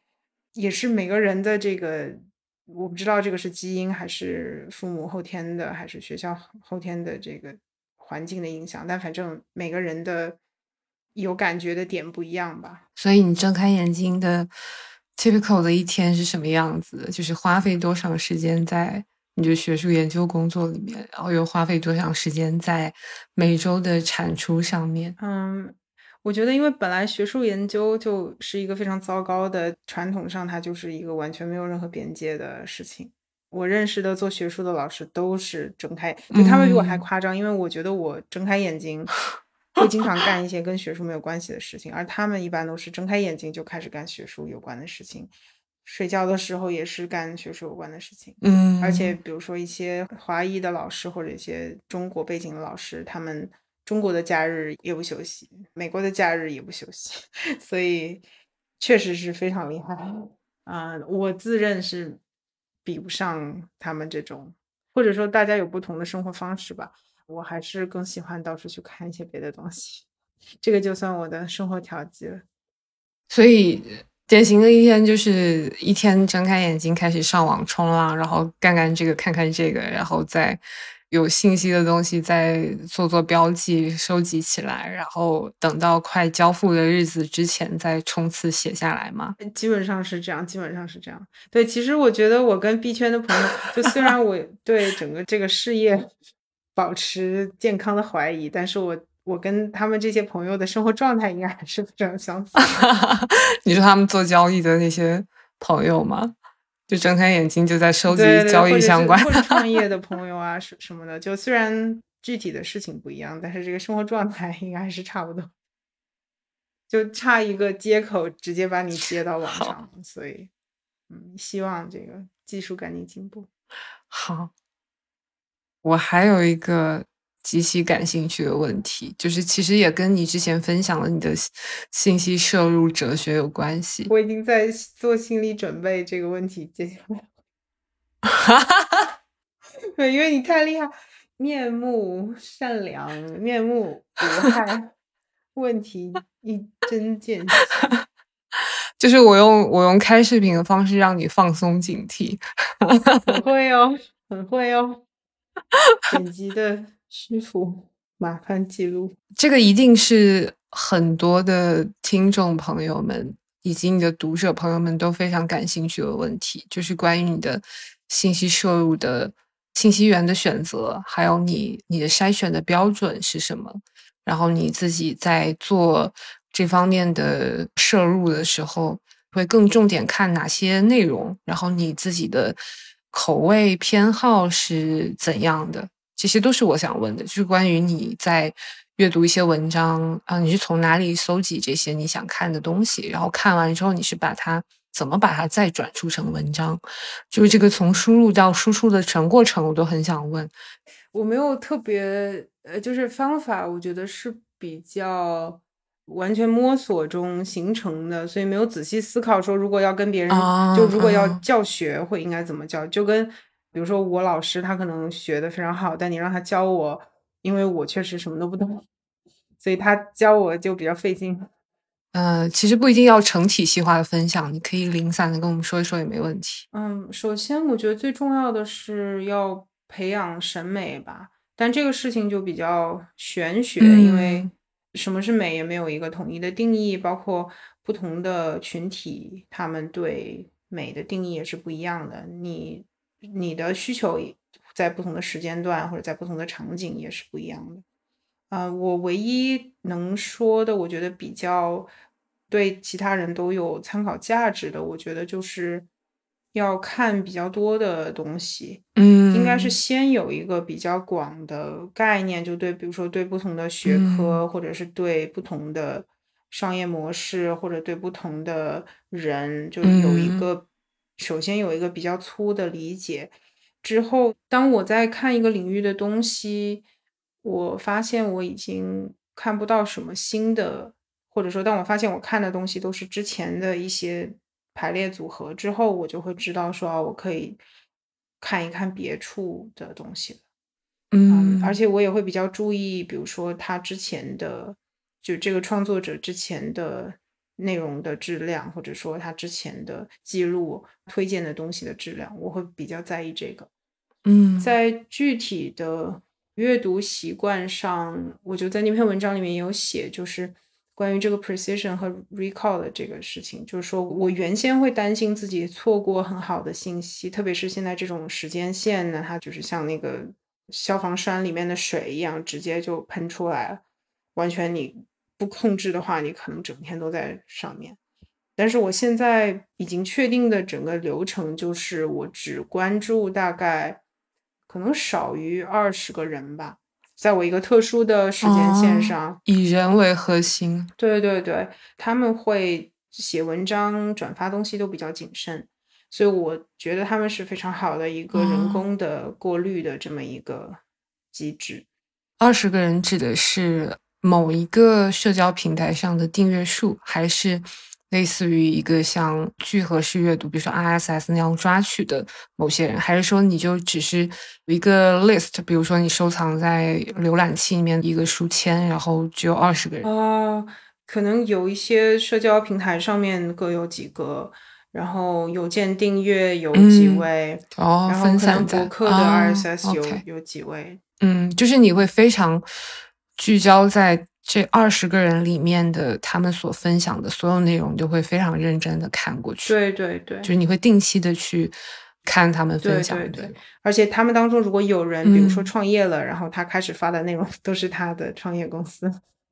也是每个人的这个，我不知道这个是基因还是父母后天的，还是学校后天的这个环境的影响。但反正每个人的有感觉的点不一样吧。所以你睁开眼睛的 typical 的一天是什么样子的？就是花费多长时间在你的学术研究工作里面，然后又花费多长时间在每周的产出上面？嗯。我觉得，因为本来学术研究就是一个非常糟糕的传统上，它就是一个完全没有任何边界的事情。我认识的做学术的老师都是睁开，就他们比我还夸张。因为我觉得我睁开眼睛会经常干一些跟学术没有关系的事情，而他们一般都是睁开眼睛就开始干学术有关的事情，睡觉的时候也是干学术有关的事情。嗯，而且比如说一些华裔的老师或者一些中国背景的老师，他们。中国的假日也不休息，美国的假日也不休息，所以确实是非常厉害啊！我自认是比不上他们这种，或者说大家有不同的生活方式吧。我还是更喜欢到处去看一些别的东西，这个就算我的生活调剂了。所以典型的一天就是一天睁开眼睛开始上网冲浪，然后干干这个看看这个，然后再。有信息的东西再做做标记，收集起来，然后等到快交付的日子之前再冲刺写下来吗？基本上是这样，基本上是这样。对，其实我觉得我跟币圈的朋友，就虽然我 对整个这个事业保持健康的怀疑，但是我我跟他们这些朋友的生活状态应该还是非常相似。你说他们做交易的那些朋友吗？就睁开眼睛就在收集交易相关，或者创业的朋友啊什什么的。就虽然具体的事情不一样，但是这个生活状态应该是差不多。就差一个接口，直接把你接到网上。所以，嗯，希望这个技术赶紧进步。好，我还有一个。极其感兴趣的问题，就是其实也跟你之前分享了你的信息摄入哲学有关系。我已经在做心理准备，这个问题接下来，对，因为你太厉害，面目善良，面目无害，问题一针见血。就是我用我用开视频的方式让你放松警惕，很会哦，很会哦，剪辑的。师傅，麻烦记录。这个一定是很多的听众朋友们以及你的读者朋友们都非常感兴趣的问题，就是关于你的信息摄入的信息源的选择，还有你你的筛选的标准是什么？然后你自己在做这方面的摄入的时候，会更重点看哪些内容？然后你自己的口味偏好是怎样的？这些都是我想问的，就是关于你在阅读一些文章啊，你是从哪里搜集这些你想看的东西？然后看完之后，你是把它怎么把它再转出成文章？就是这个从输入到输出的全过程，我都很想问。我没有特别呃，就是方法，我觉得是比较完全摸索中形成的，所以没有仔细思考说，如果要跟别人，就如果要教学会应该怎么教，就跟。比如说，我老师他可能学的非常好，但你让他教我，因为我确实什么都不懂，所以他教我就比较费劲。呃，其实不一定要成体系化的分享，你可以零散的跟我们说一说也没问题。嗯，首先我觉得最重要的是要培养审美吧，但这个事情就比较玄学，因为什么是美也没有一个统一的定义，包括不同的群体，他们对美的定义也是不一样的。你你的需求在不同的时间段或者在不同的场景也是不一样的。啊，我唯一能说的，我觉得比较对其他人都有参考价值的，我觉得就是要看比较多的东西。嗯，应该是先有一个比较广的概念，就对，比如说对不同的学科，或者是对不同的商业模式，或者对不同的人，就有一个首先有一个比较粗的理解。之后，当我在看一个领域的东西。我发现我已经看不到什么新的，或者说，当我发现我看的东西都是之前的一些排列组合之后，我就会知道说啊，我可以看一看别处的东西了。嗯，而且我也会比较注意，比如说他之前的，就这个创作者之前的内容的质量，或者说他之前的记录推荐的东西的质量，我会比较在意这个。嗯，在具体的。阅读习惯上，我就在那篇文章里面有写，就是关于这个 precision 和 recall 的这个事情。就是说我原先会担心自己错过很好的信息，特别是现在这种时间线呢，它就是像那个消防栓里面的水一样，直接就喷出来了。完全你不控制的话，你可能整天都在上面。但是我现在已经确定的整个流程就是，我只关注大概。可能少于二十个人吧，在我一个特殊的时间线上，以人为核心。对对对，他们会写文章、转发东西都比较谨慎，所以我觉得他们是非常好的一个人工的过滤的这么一个机制。二十个人指的是某一个社交平台上的订阅数，还是？类似于一个像聚合式阅读，比如说 RSS 那样抓取的某些人，还是说你就只是一个 list，比如说你收藏在浏览器里面一个书签，然后只有二十个人？哦，可能有一些社交平台上面各有几个，然后邮件订阅有几位，哦，然后可能博客的 RSS 有有几位，嗯，就是你会非常聚焦在。这二十个人里面的他们所分享的所有内容，就会非常认真的看过去。对对对，就是你会定期的去看他们分享。对对对，而且他们当中如果有人，比如说创业了，然后他开始发的内容都是他的创业公司，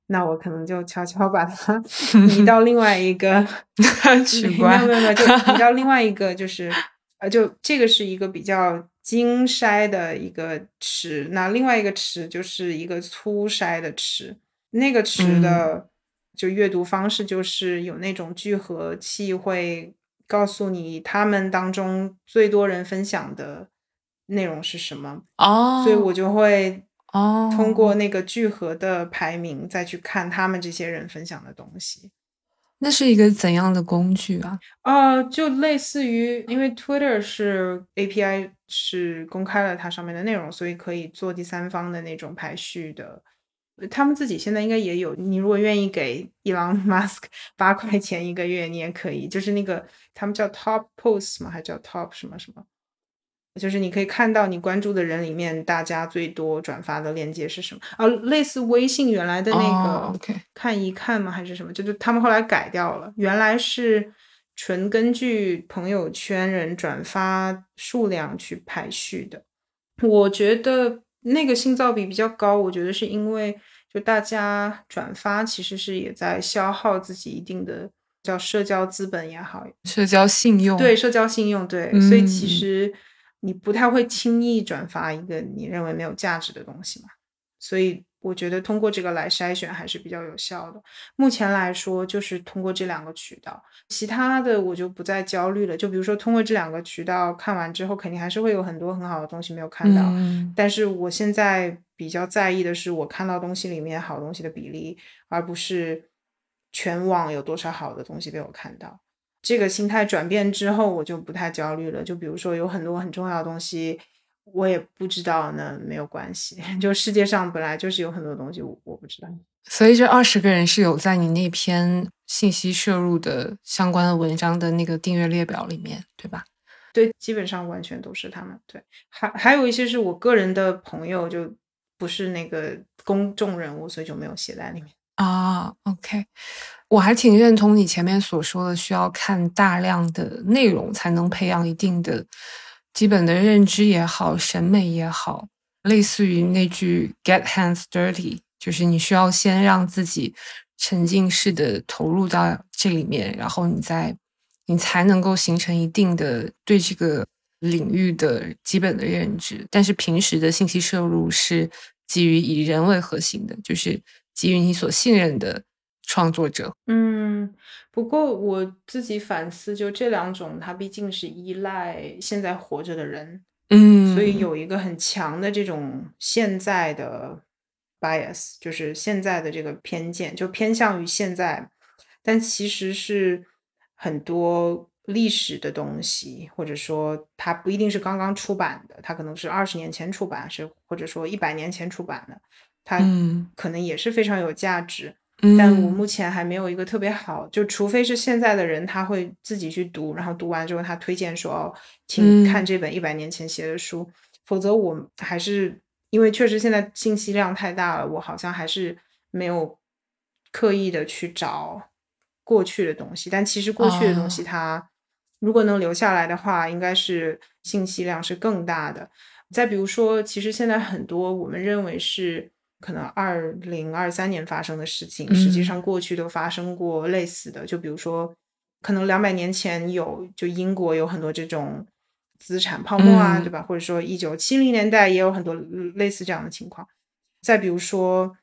那我可能就悄悄把他 移到另外一个 取关，没有没有，就移到另外一个，就是呃，就这个是一个比较精筛的一个池，那另外一个池就是一个粗筛的池。那个池的就阅读方式，就是有那种聚合器会告诉你他们当中最多人分享的内容是什么哦，所以我就会哦通过那个聚合的排名再去看他们这些人分享的东西。那是一个怎样的工具啊？啊，就类似于因为 Twitter 是 API 是公开了它上面的内容，所以可以做第三方的那种排序的。他们自己现在应该也有。你如果愿意给 Elon Musk 八块钱一个月，你也可以。就是那个他们叫 Top Post 吗？还叫 Top 什么什么？就是你可以看到你关注的人里面，大家最多转发的链接是什么？啊，类似微信原来的那个看一看吗？还是什么？就是他们后来改掉了，原来是纯根据朋友圈人转发数量去排序的。我觉得。那个信噪比比较高，我觉得是因为就大家转发其实是也在消耗自己一定的叫社交资本也好，社交信用对社交信用对，所以其实你不太会轻易转发一个你认为没有价值的东西嘛，所以。我觉得通过这个来筛选还是比较有效的。目前来说，就是通过这两个渠道，其他的我就不再焦虑了。就比如说，通过这两个渠道看完之后，肯定还是会有很多很好的东西没有看到。但是我现在比较在意的是，我看到东西里面好东西的比例，而不是全网有多少好的东西被我看到。这个心态转变之后，我就不太焦虑了。就比如说，有很多很重要的东西。我也不知道，呢没有关系。就世界上本来就是有很多东西，我我不知道。所以这二十个人是有在你那篇信息摄入的相关的文章的那个订阅列表里面，对吧？对，基本上完全都是他们。对，还还有一些是我个人的朋友，就不是那个公众人物，所以就没有写在里面。啊，OK，我还挺认同你前面所说的，需要看大量的内容才能培养一定的基本的认知也好，审美也好。类似于那句 “get hands dirty”，就是你需要先让自己沉浸式的投入到这里面，然后你再你才能够形成一定的对这个领域的基本的认知。但是平时的信息摄入是基于以人为核心的，就是基于你所信任的创作者。嗯，不过我自己反思，就这两种，它毕竟是依赖现在活着的人。嗯，所以有一个很强的这种现在的 bias，就是现在的这个偏见，就偏向于现在，但其实是很多历史的东西，或者说它不一定是刚刚出版的，它可能是二十年前出版，是或者说一百年前出版的，它可能也是非常有价值。但我目前还没有一个特别好，就除非是现在的人他会自己去读，然后读完之后他推荐说哦，请看这本一百年前写的书，否则我还是因为确实现在信息量太大了，我好像还是没有刻意的去找过去的东西。但其实过去的东西它如果能留下来的话，应该是信息量是更大的。再比如说，其实现在很多我们认为是。可能二零二三年发生的事情，实际上过去都发生过类似的。就比如说，可能两百年前有，就英国有很多这种资产泡沫啊，对吧？或者说一九七零年代也有很多类似这样的情况。再比如说，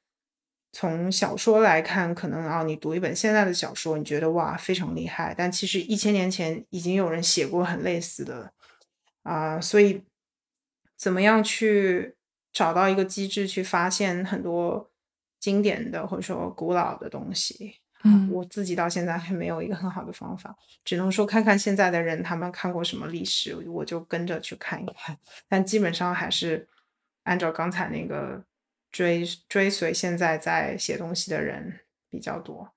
从小说来看，可能啊，你读一本现在的小说，你觉得哇非常厉害，但其实一千年前已经有人写过很类似的啊。所以，怎么样去？找到一个机制去发现很多经典的或者说古老的东西，嗯，我自己到现在还没有一个很好的方法，只能说看看现在的人他们看过什么历史，我就跟着去看一看。但基本上还是按照刚才那个追追随现在在写东西的人比较多。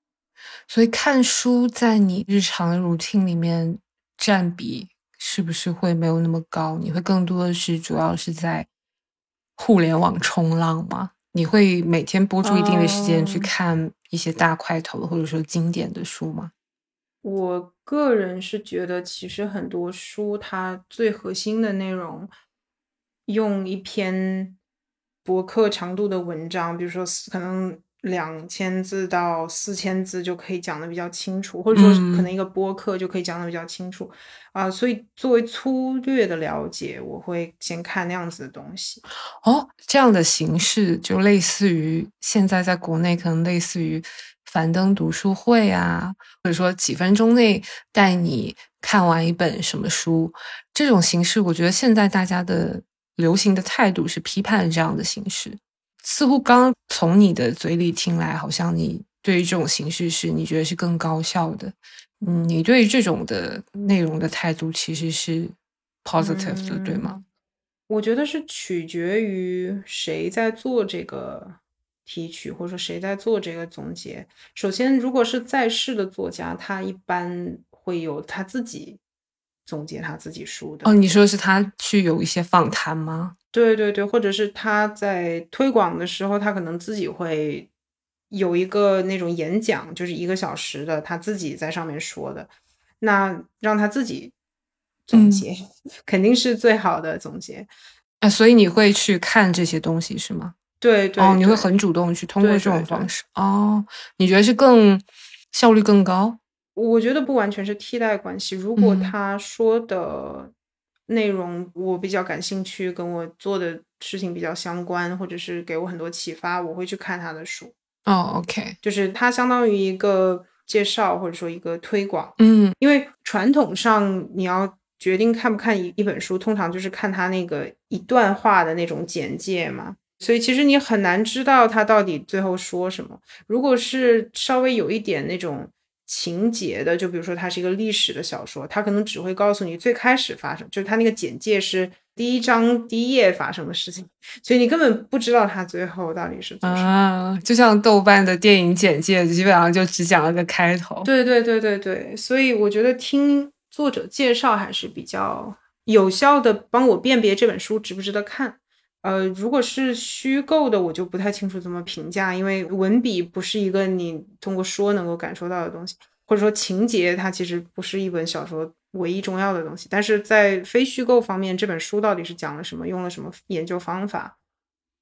所以看书在你日常的 routine 里面占比是不是会没有那么高？你会更多的是主要是在。互联网冲浪吗？你会每天播出一定的时间去看一些大块头或者说经典的书吗？我个人是觉得，其实很多书它最核心的内容，用一篇博客长度的文章，比如说可能。两千字到四千字就可以讲的比较清楚，或者说可能一个播客就可以讲的比较清楚啊。所以作为粗略的了解，我会先看那样子的东西。哦，这样的形式就类似于现在在国内可能类似于樊登读书会啊，或者说几分钟内带你看完一本什么书这种形式。我觉得现在大家的流行的态度是批判这样的形式。似乎刚从你的嘴里听来，好像你对于这种形式是你觉得是更高效的。嗯，你对于这种的内容的态度其实是 positive 的，对吗？我觉得是取决于谁在做这个提取，或者说谁在做这个总结。首先，如果是在世的作家，他一般会有他自己总结他自己书的。哦，你说是他去有一些访谈吗？对对对，或者是他在推广的时候，他可能自己会有一个那种演讲，就是一个小时的，他自己在上面说的，那让他自己总结，肯定是最好的总结啊。所以你会去看这些东西是吗？对对，哦，你会很主动去通过这种方式哦。你觉得是更效率更高？我觉得不完全是替代关系。如果他说的。内容我比较感兴趣，跟我做的事情比较相关，或者是给我很多启发，我会去看他的书。哦，OK，就是它相当于一个介绍，或者说一个推广。嗯，因为传统上你要决定看不看一一本书，通常就是看他那个一段话的那种简介嘛，所以其实你很难知道他到底最后说什么。如果是稍微有一点那种。情节的，就比如说它是一个历史的小说，它可能只会告诉你最开始发生，就是它那个简介是第一章第一页发生的事情，所以你根本不知道它最后到底是怎么。啊，就像豆瓣的电影简介，基本上就只讲了个开头。对对对对对，所以我觉得听作者介绍还是比较有效的，帮我辨别这本书值不值得看。呃，如果是虚构的，我就不太清楚怎么评价，因为文笔不是一个你通过说能够感受到的东西，或者说情节它其实不是一本小说唯一重要的东西。但是在非虚构方面，这本书到底是讲了什么，用了什么研究方法？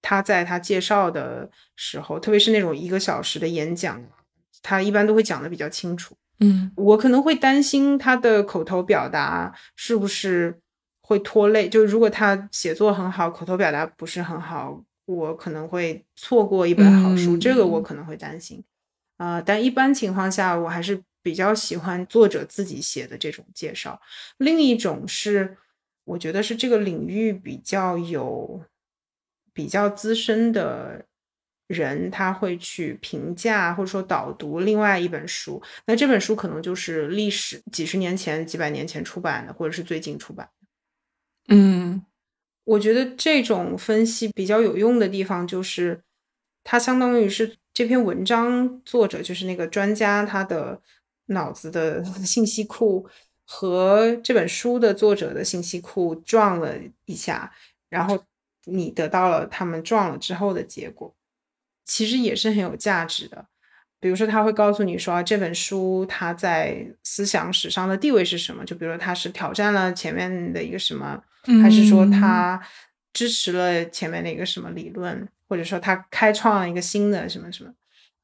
他在他介绍的时候，特别是那种一个小时的演讲，他一般都会讲的比较清楚。嗯，我可能会担心他的口头表达是不是。会拖累，就如果他写作很好，口头表达不是很好，我可能会错过一本好书，这个我可能会担心。啊，但一般情况下，我还是比较喜欢作者自己写的这种介绍。另一种是，我觉得是这个领域比较有比较资深的人，他会去评价或者说导读另外一本书。那这本书可能就是历史几十年前、几百年前出版的，或者是最近出版。嗯，我觉得这种分析比较有用的地方，就是它相当于是这篇文章作者就是那个专家他的脑子的 信息库和这本书的作者的信息库撞了一下，然后你得到了他们撞了之后的结果，其实也是很有价值的。比如说，他会告诉你说这本书它在思想史上的地位是什么？就比如说，它是挑战了前面的一个什么，还是说他支持了前面的一个什么理论，或者说他开创了一个新的什么什么？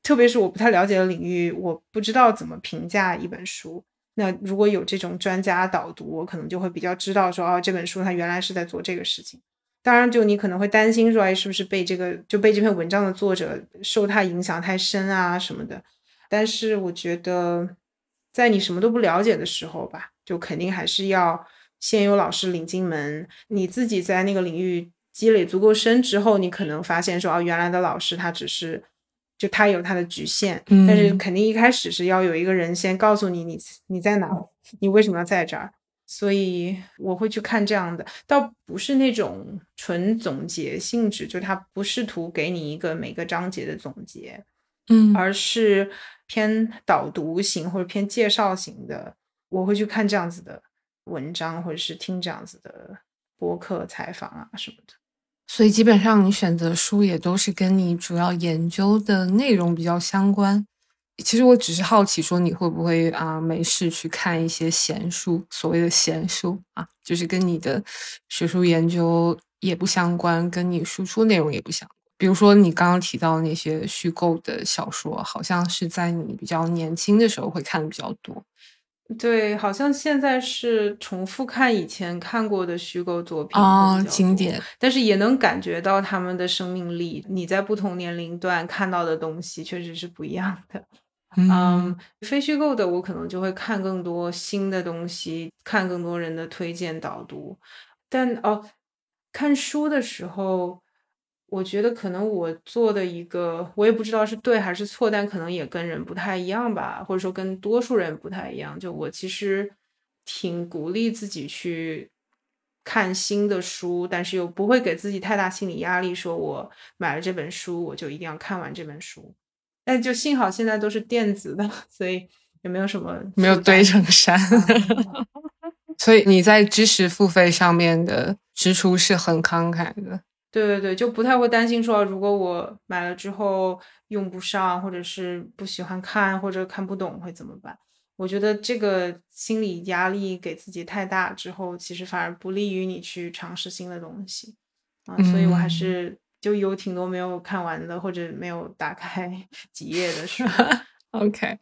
特别是我不太了解的领域，我不知道怎么评价一本书。那如果有这种专家导读，我可能就会比较知道说，哦，这本书它原来是在做这个事情。当然，就你可能会担心说，哎，是不是被这个就被这篇文章的作者受他影响太深啊什么的？但是我觉得，在你什么都不了解的时候吧，就肯定还是要先有老师领进门。你自己在那个领域积累足够深之后，你可能发现说，哦，原来的老师他只是就他有他的局限。但是肯定一开始是要有一个人先告诉你，你你在哪，你为什么要在这儿。所以我会去看这样的，倒不是那种纯总结性质，就他不试图给你一个每个章节的总结，嗯，而是偏导读型或者偏介绍型的。我会去看这样子的文章，或者是听这样子的播客采访啊什么的。所以基本上你选择书也都是跟你主要研究的内容比较相关。其实我只是好奇，说你会不会啊没事去看一些闲书，所谓的闲书啊，就是跟你的学术研究也不相关，跟你输出内容也不相关。比如说你刚刚提到那些虚构的小说，好像是在你比较年轻的时候会看的比较多。对，好像现在是重复看以前看过的虚构作品啊，经典，但是也能感觉到他们的生命力。你在不同年龄段看到的东西确实是不一样的。嗯，非虚构的我可能就会看更多新的东西，看更多人的推荐导读。但哦，看书的时候，我觉得可能我做的一个，我也不知道是对还是错，但可能也跟人不太一样吧，或者说跟多数人不太一样。就我其实挺鼓励自己去看新的书，但是又不会给自己太大心理压力，说我买了这本书，我就一定要看完这本书。但就幸好现在都是电子的，所以也没有什么没有堆成山。所以你在知识付费上面的支出是很慷慨的。对对对，就不太会担心说，如果我买了之后用不上，或者是不喜欢看或者看不懂会怎么办？我觉得这个心理压力给自己太大之后，其实反而不利于你去尝试新的东西啊。所以我还是。就有挺多没有看完的，或者没有打开 几页的书。OK，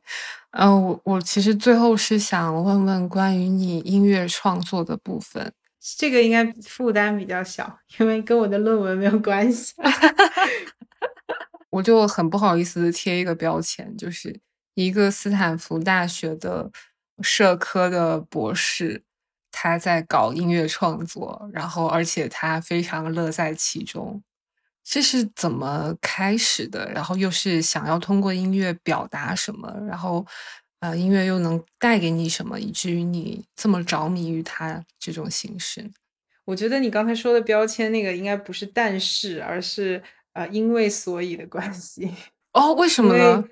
嗯，我我其实最后是想问问关于你音乐创作的部分，这个应该负担比较小，因为跟我的论文没有关系。我就很不好意思贴一个标签，就是一个斯坦福大学的社科的博士，他在搞音乐创作，然后而且他非常乐在其中。这是怎么开始的？然后又是想要通过音乐表达什么？然后，呃，音乐又能带给你什么，以至于你这么着迷于它这种形式？我觉得你刚才说的标签那个应该不是但是，而是呃因为所以的关系。哦，为什么呢？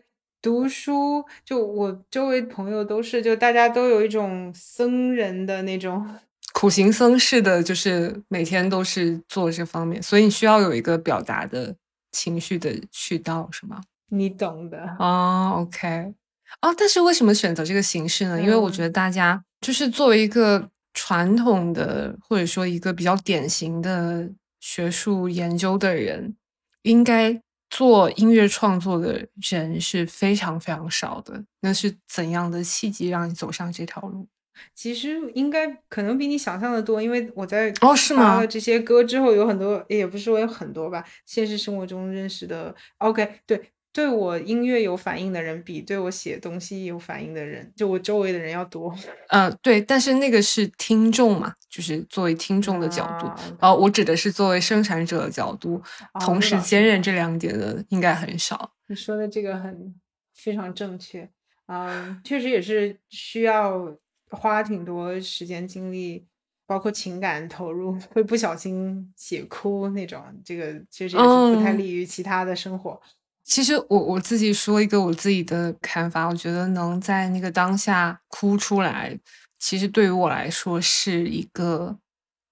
读书，就我周围朋友都是，就大家都有一种僧人的那种。苦行僧式的，就是每天都是做这方面，所以你需要有一个表达的情绪的渠道，是吗？你懂的。哦，OK，哦，但是为什么选择这个形式呢？因为我觉嗯得大家就是作为一个传统的，或者说一个比较典型的学术研究的人，应该做音乐创作的人是非常非常少的。那是怎样的契机让你走上这条路？其实应该可能比你想象的多，因为我在哦是吗了这些歌之后，有很多也不是说有很多吧，现实生活中认识的，OK，对，对我音乐有反应的人，比对我写东西有反应的人，就我周围的人要多。呃，对，但是那个是听众嘛，就是作为听众的角度。啊哦，我指的是作为生产者的角度，同时兼任这两点的应该很少。你说的这个很非常正确，嗯，确实也是需要花挺多时间精力，包括情感投入，会不小心写哭那种，这个确实也是不太嗯利于其他的生活。其实我我自己说一个我自己的看法，我觉得能在那个当下哭出来，其实对于我来说是一个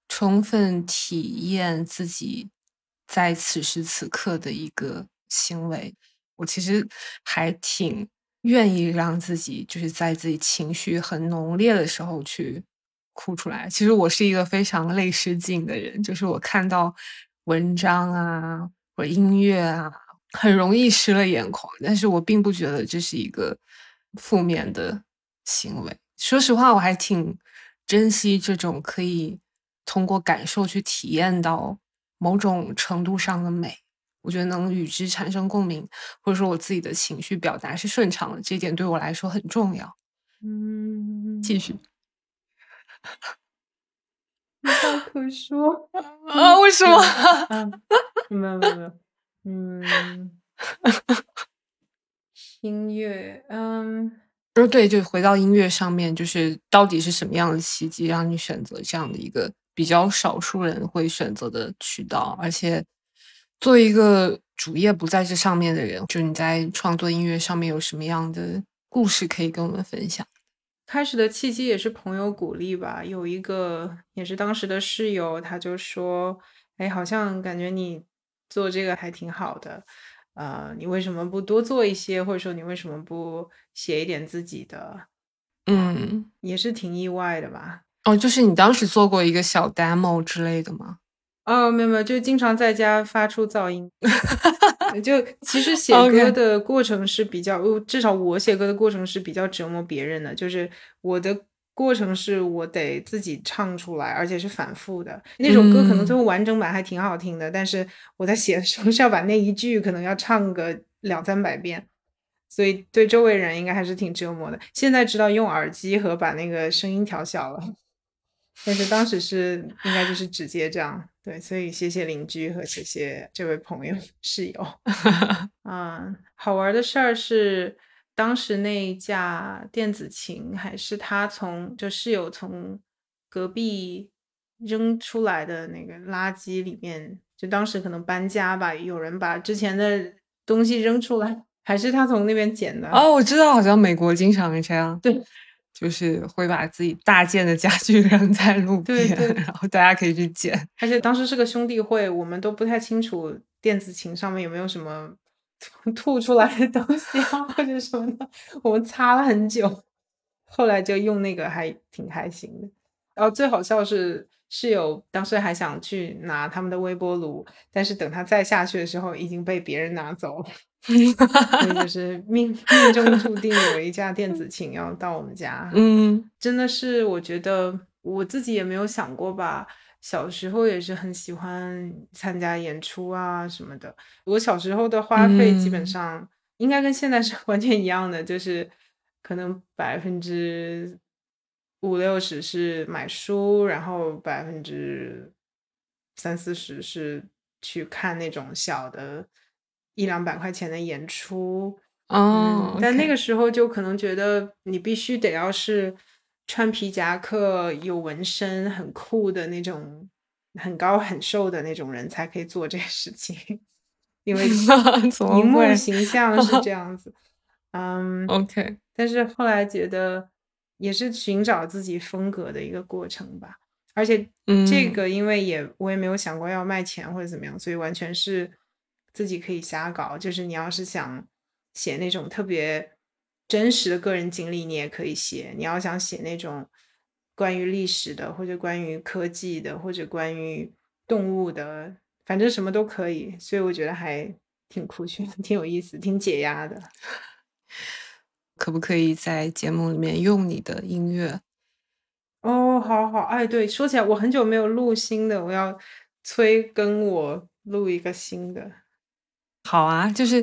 充分体验自己在此时此刻的一个行为。我其实还挺愿意让自己就是在自己情绪很浓烈的时候去哭出来。其实我是一个非常泪失禁的人，就是我看到文章啊或者音乐啊，很容易湿了眼眶。但是我并不觉得这是一个负面的行为。说实话，我还挺珍惜这种可以通过感受去体验到某种程度上的美。我觉得能与之产生共鸣，或者说我自己的情绪表达是顺畅的，这一点对我来说很重要。嗯，继续无话可说。啊？为什么？嗯，没有没有没有，嗯，音乐，嗯。哦，对，就回到音乐上面，就是到底是什么样的契机让你选择这样的一个比较少数人会选择的渠道？而且，作为一个主业不在这上面的人，就你在创作音乐上面有什么样的故事可以跟我们分享？开始的契机也是朋友鼓励吧，有一个也是当时的室友，他就说：“哎，好像感觉你做这个还挺好的，呃，你为什么不多做一些，或者说你为什么不写一点自己的？”嗯，也是挺意外的吧。哦，就是你当时做过一个小 demo 之类的吗？哦，没有没有，就经常在家发出噪音。就其实 写歌的过程是比较，呃至少我写歌的过程是比较折磨别人的。就是我的过程是我得自己唱出来，而且是反复的。那首歌可能嗯最后完整版还挺好听的，但是我在写的时候 是要把那一句可能要唱个两三百遍，所以对周围人应该还是挺折磨的。现在知道用耳机和把那个声音调小了。但是当时是应该就是直接这样，对，所以谢谢邻居和谢谢这位朋友 室友。嗯，好玩的事儿是，当时那一架电子琴还是他从就室友从隔壁扔出来的那个垃圾里面，就当时可能搬家吧，有人把之前的东西扔出来，还是他从那边捡的。哦，我知道，好像美国经常是这样，对，就是会把自己大件的家具 扔在路边，对对然后大家可以去捡。而且当时是个兄弟会，我们都不太清楚电子琴上面有没有什么吐 吐出来的东西啊，或者什么的，我们擦了很久，后来就用那个还挺开心的。然后最好笑是室友当时还想去拿他们的微波炉，但是等他再下去的时候已经被别人拿走了，所以就是 命命中注定有一架电子琴要到我们家。嗯真的是，我觉得我自己也没有想过吧。小时候也是很喜欢参加演出啊什么的。我小时候的花费基本嗯上应该跟现在是完全一样的，就是可能百分之五六十是买书，然后百分之三四十是去看那种小的一两百块钱的演出。哦嗯，，但那个时候就可能觉得你必须得要是穿皮夹克、有纹身、很酷的那种，很高很瘦的那种人才可以做这个事情，因为 荧幕形象是这样子。嗯，OK，但是后来觉得也是寻找自己风格的一个过程吧。而且嗯这个因为也我也没有想过要卖钱或者怎么样，所以完全是自己可以瞎搞。就是你要是想写那种特别真实的个人经历，你也可以写；你要想写那种关于历史的，或者关于科技的，或者关于动物的，反正什么都可以。所以我觉得还挺酷炫、挺有意思、挺解压的。可不可以在节目里面用你的音乐？哦，好好，哎，对，说起来，我很久没有录新的，我要催跟我录一个新的。好啊，就是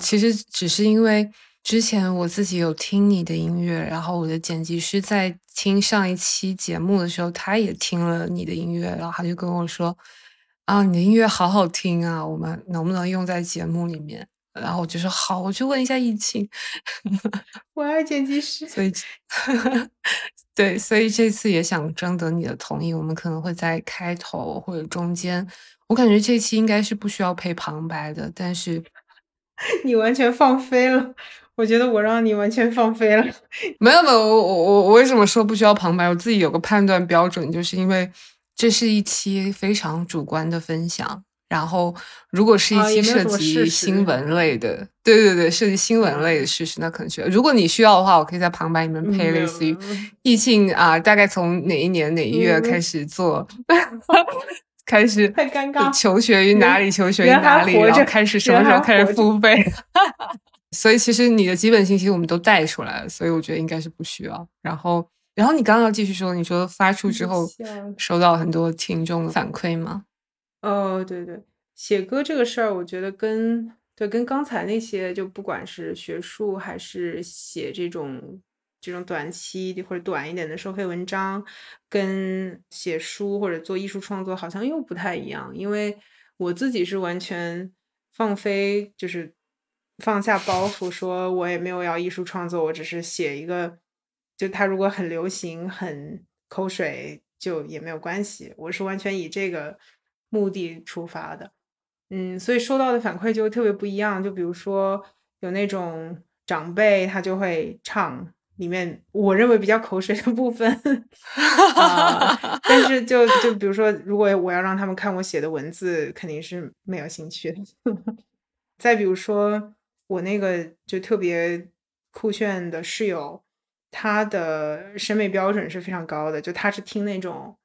其实只是因为之前我自己有听你的音乐，然后我的剪辑师在听上一期节目的时候，他也听了你的音乐，然后他就跟我说：“啊，你的音乐好好听啊，我们能不能用在节目里面？”然后我就说：“好，我去问一下易庆。”我爱剪辑师，所以，对，所以这次也想征得你的同意，我们可能会在开头或者中间，我感觉这期应该是不需要配旁白的，但是 你完全放飞了，我觉得我让你完全放飞了。没有没有，我我我我为什么说不需要旁白？我自己有个判断标准，就是因为这是一期非常主观的分享。然后，如果是一期涉及新闻类的，对对对，涉及新闻类的事实，那可能需要。如果你需要的话，我可以在旁白里面配类似于没有易庆啊，大概从哪一年哪一月嗯开始做，开始太尴尬求学于哪里，求学于哪里，然后开始什么时候开始付费。所以其实你的基本信息我们都带出来了，所以我觉得应该是不需要。然后，然后你刚刚要继续说，你说发出之后收到很多听众的反馈吗？哦，对对，写歌这个事儿，我觉得跟对跟刚才那些，就不管是学术还是写这种这种短期或者短一点的收费文章，跟写书或者做艺术创作好像又不太一样，因为我自己是完全放飞，就是放下包袱，说我也没有要艺术创作，我只是写一个，就它如果很流行、很口水，就也没有关系，我是完全以这个目的出发的。嗯，所以收到的反馈就特别不一样。就比如说有那种长辈，他就会唱里面我认为比较口水的部分，啊但是 就就比如说，如果我要让他们看我写的文字，肯定是没有兴趣的。再比如说我那个就特别酷炫的室友，他的审美标准是非常高的，就他是听那种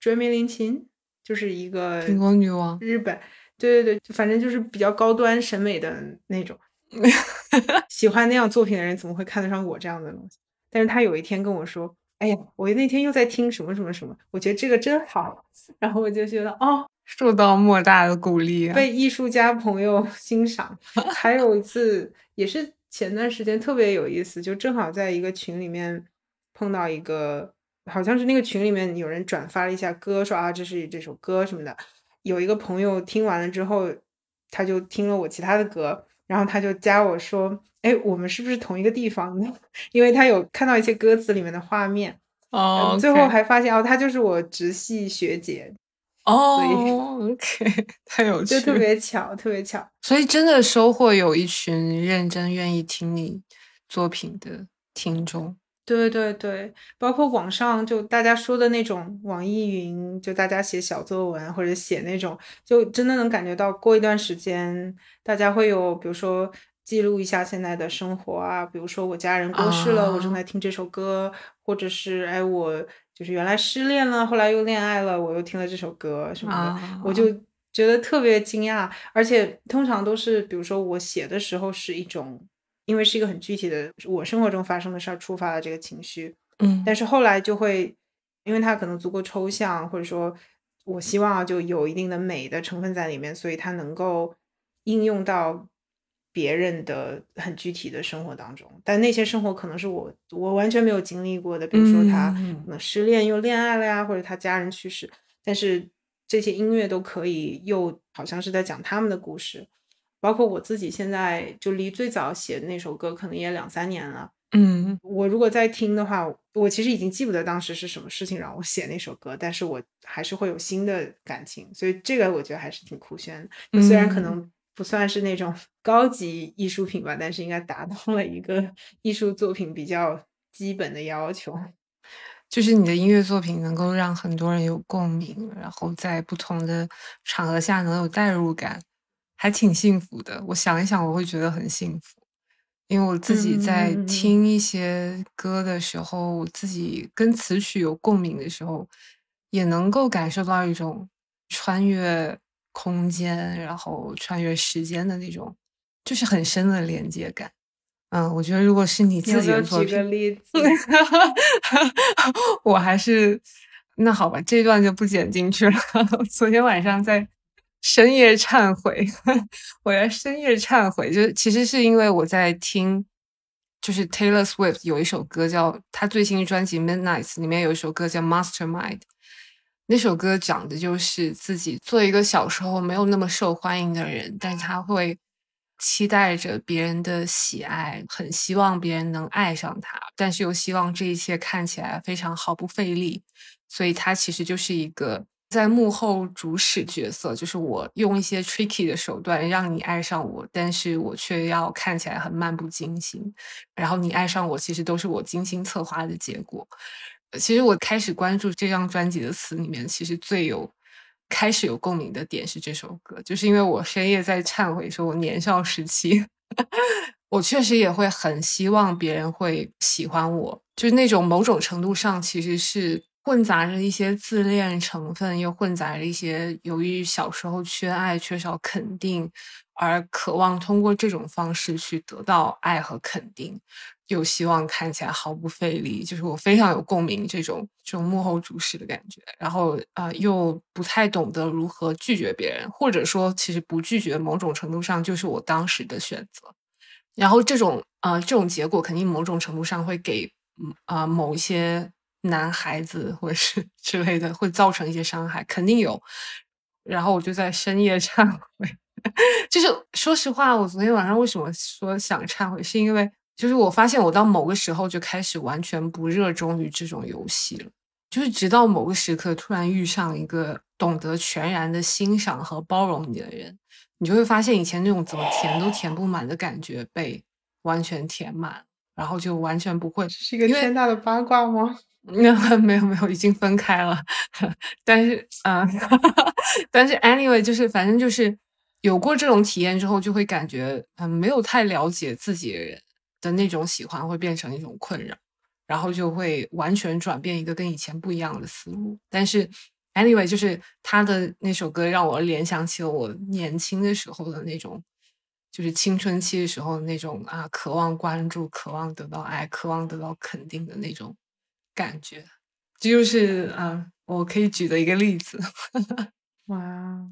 追梅林琴，就是一个苹果女王日本，对对对，反正就是比较高端审美的那种。喜欢那样作品的人怎么会看得上我这样的东西？但是他有一天跟我说：“哎呀，我那天又在听什么什么什么，我觉得这个真好。”然后我就觉得哦，受到莫大的鼓励啊！被艺术家朋友 欣赏。还有一次也是前段时间特别有意思，就正好在一个群里面碰到一个，好像是那个群里面有人转发了一下歌，说啊这是这首歌什么的。有一个朋友听完了之后，他就听了我其他的歌，然后他就加我说：“哎，我们是不是同一个地方的？” 因为他有看到一些歌词里面的画面。哦嗯最后还发现哦，她就是我直系学姐，哦，OK，太有趣就了，特别巧，特别巧。所以真的收获有一群认真愿意听你作品的听众。对对对，包括网上就大家说的那种网易云，就大家写小作文或者写那种，就真的能感觉到过一段时间，大家会有比如说记录一下现在的生活啊，比如说我家人过世了，我正啊在听这首歌，或者是哎我就是原来失恋了，后来又恋爱了，我又听了这首歌什么的，啊我就觉得特别惊讶，而且通常都是比如说我写的时候是一种。因为是一个很具体的我生活中发生的事儿触发了这个情绪，嗯，但是后来就会，因为它可能足够抽象，或者说我希望就有一定的美的成分在里面，所以它能够应用到别人的很具体的生活当中。但那些生活可能是我我完全没有经历过的，比如说他嗯可能失恋又恋爱了呀，或者他家人去世，但是这些音乐都可以又好像是在讲他们的故事。包括我自己现在就离最早写的那首歌可能也两三年了。嗯我如果在听的话，我其实已经记不得当时是什么事情让我写那首歌，但是我还是会有新的感情，所以这个我觉得还是挺酷炫的。虽然可嗯能不算是那种 高级艺术品吧，但是应该达到了一个 艺术作品比较基本的要求。就是你的音乐作品能够让很多人有共鸣，然后在不同的场合下能有代入感，还挺幸福的。我想一想，我会觉得很幸福，因为我自己在嗯听一些歌的时候，我自己跟词曲有共鸣的时候，也能够感受到一种穿越空间，然后穿越时间的那种，就是很深的连接感。嗯，我觉得如果是你你自己的作举个，例子？我还是那好吧，这段就不剪进去了。昨天晚上在深夜忏悔，我在深夜忏悔，就是其实是因为我在听，就是 Taylor Swift 有一首歌叫她最新的专辑《Midnights》里面有一首歌叫《Mastermind》，那首歌讲的就是自己做一个小时候没有那么受欢迎的人，但他会期待着别人的喜爱，很希望别人能爱上他，但是又希望这一切看起来非常毫不费力，所以他其实就是一个在幕后主使角色，就是我用一些 tricky 的手段让你爱上我，但是我却要看起来很漫不经心，然后你爱上我，其实都是我精心策划的结果。其实我开始关注这张专辑的词里面，其实最有开始有共鸣的点是这首歌，就是因为我深夜在忏悔，说我年少时期，我确实也会很希望别人会喜欢我，就是那种某种程度上其实是混杂着一些自恋成分，又混杂着一些由于小时候缺爱、缺少肯定而渴望通过这种方式去得到爱和肯定。又希望看起来毫不费力，就是我非常有共鸣这种这种幕后主使的感觉，然后呃又不太懂得如何拒绝别人，或者说其实不拒绝某种程度上就是我当时的选择，然后这种呃这种结果肯定某种程度上会给嗯啊、某一些男孩子或者是之类的会造成一些伤害，肯定有，然后我就在深夜忏悔。就是说实话，我昨天晚上为什么说想忏悔，是因为就是我发现我到某个时候就开始完全不热衷于这种游戏了，就是直到某个时刻突然遇上一个懂得全然的欣赏和包容你的人，你就会发现以前那种怎么填都填不满的感觉被完全填满，然后就完全不会这是一个天大的八卦吗？那 没有没有，已经分开了。但是，嗯、但是 anyway，就是反正就是有过这种体验之后，就会感觉嗯，没有太了解自己的人的那种喜欢会变成一种困扰，然后就会完全转变一个跟以前不一样的思路。但是 anyway，就是他的那首歌让我联想起了我年轻的时候的那种。就是青春期的时候那种啊，渴望关注、渴望得到爱、渴望得到肯定的那种感觉，这就是啊，我可以举的一个例子。哇，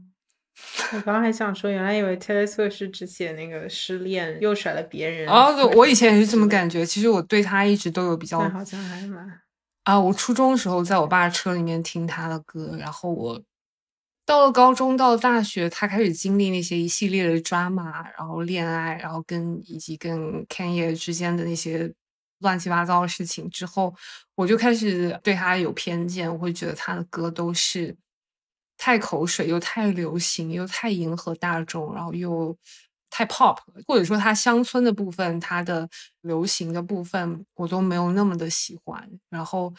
我刚刚还想说，原来以为 Taylor Swift 是只写那个失恋又甩了别人。哦，对，我以前也是这么。感觉。其实我对他一直都有比较但好像还蛮……啊，我初中的时候在我爸车里面听他的歌，然后我到了高中，到了大学，他开始经历那些一系列的 drama，然后恋爱，然后跟以及跟 Kanye 之间的那些乱七八糟的事情之后，我就开始对他有偏见，我会觉得他的歌都是太口水，又太流行，又太迎合大众，然后又太 pop，或者说它乡村的部分，它的流行的部分，我都没有那么的喜欢。然后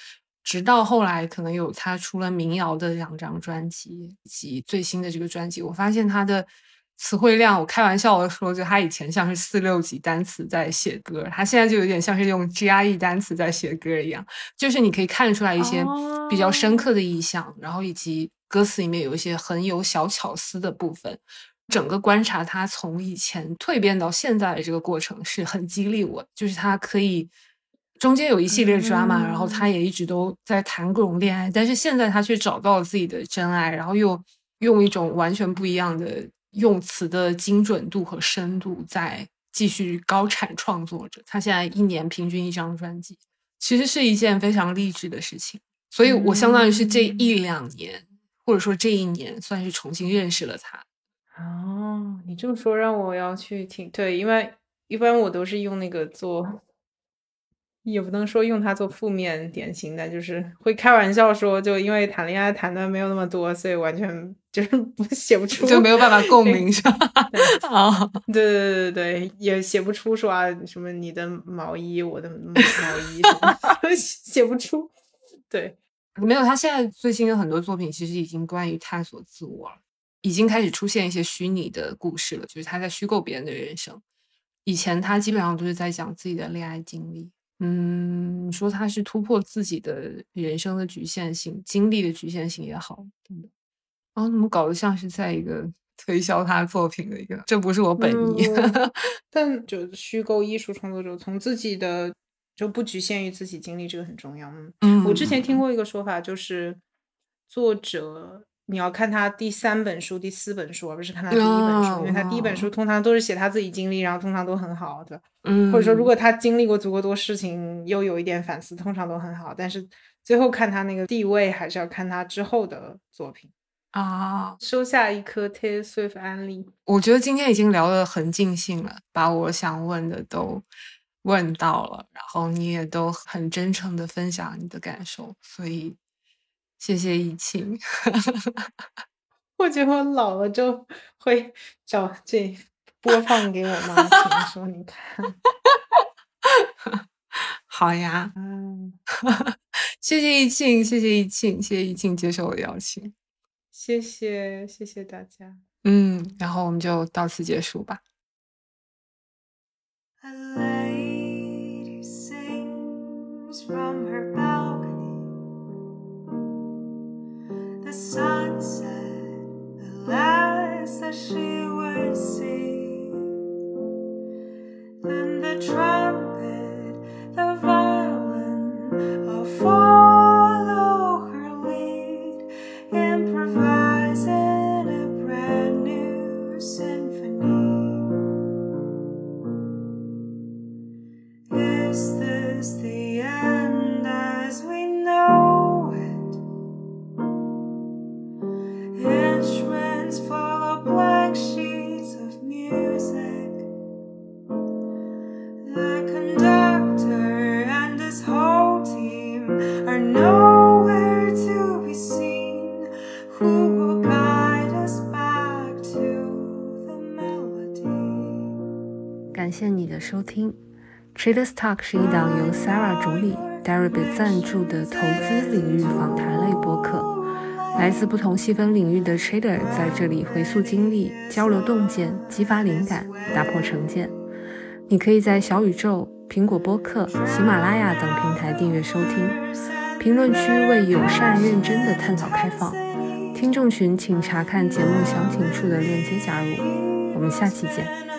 直到后来，可能有他出了民谣的两张专辑，以及最新的这个专辑，我发现他的词汇量，我开玩笑的说，就他以前像是四六级单词在写歌，他现在就有点像是用 GRE 单词在写歌一样，就是你可以看出来一些比较深刻的意象，然后以及歌词里面有一些很有小巧思的部分。整个观察他从以前蜕变到现在的这个过程是很激励我的，就是他可以中间有一系列 drama，、然后他也一直都在谈各种恋爱，但是现在他却找到了自己的真爱，然后又用一种完全不一样的用词的精准度和深度在继续高产创作着。他现在一年平均一张专辑，其实是一件非常励志的事情。所以我相当于是这一两年，或者说这一年，算是重新认识了他。哦，你这么说让我要去听。对，因为一般我都是用那个做，也不能说用它做负面典型的，就是会开玩笑说，就因为谈恋爱谈的没有那么多，所以完全就是 不写不出，就没有办法共鸣，是吧？啊，对对对对，也写不出说啊什么你的毛衣，我的毛衣什么，写不出。对，没有，他现在最新的很多作品其实已经关于探索自我了，已经开始出现一些虚拟的故事了，就是他在虚构别人的人生。以前他基本上都是在讲自己的恋爱经历。嗯，说他是突破自己的人生的局限性、经历的局限性也好，等等。然后怎么搞得像是在一个推销他作品的一个？这不是我本意。嗯 但就虚构艺术创作者从自己的就不局限于自己经历，这个很重要。嗯，嗯，我之前听过一个说法，就是作者你要看他第三本书、第四本书，而不是看他第一本书，哦因为他第一本书通常都是写他自己经历，然后通常都很好的。嗯，或者说，如果他经历过足够多事情，又有一点反思，通常都很好。但是最后看他那个地位，还是要看他之后的作品。啊，收下一颗 Taylor Swift 安利。我觉得今天已经聊得很尽兴了，把我想问的都问到了，然后你也都很真诚的分享你的感受，所以谢谢易庆。我觉得我老了就会找这播放给我妈听，说你看，好呀，嗯，谢谢易庆，谢谢易庆，谢谢易庆接受我的邀请。谢谢谢谢大家。嗯，然后我们就到此结束吧。From her balcony. The sunset, the last that she would see. Then the trumpet, 收听。Traders Talk 是一档由 Sarah 主理、Darabit 赞助的投资领域访谈类播客。来自不同细分领域的 Trader 在这里回溯经历、交流洞见、激发灵感、打破成见。你可以在小宇宙、苹果播客、喜马拉雅等平台订阅收听。评论区为友善认真的探讨开放。听众群请查看节目详情处的链接加入。我们下期见。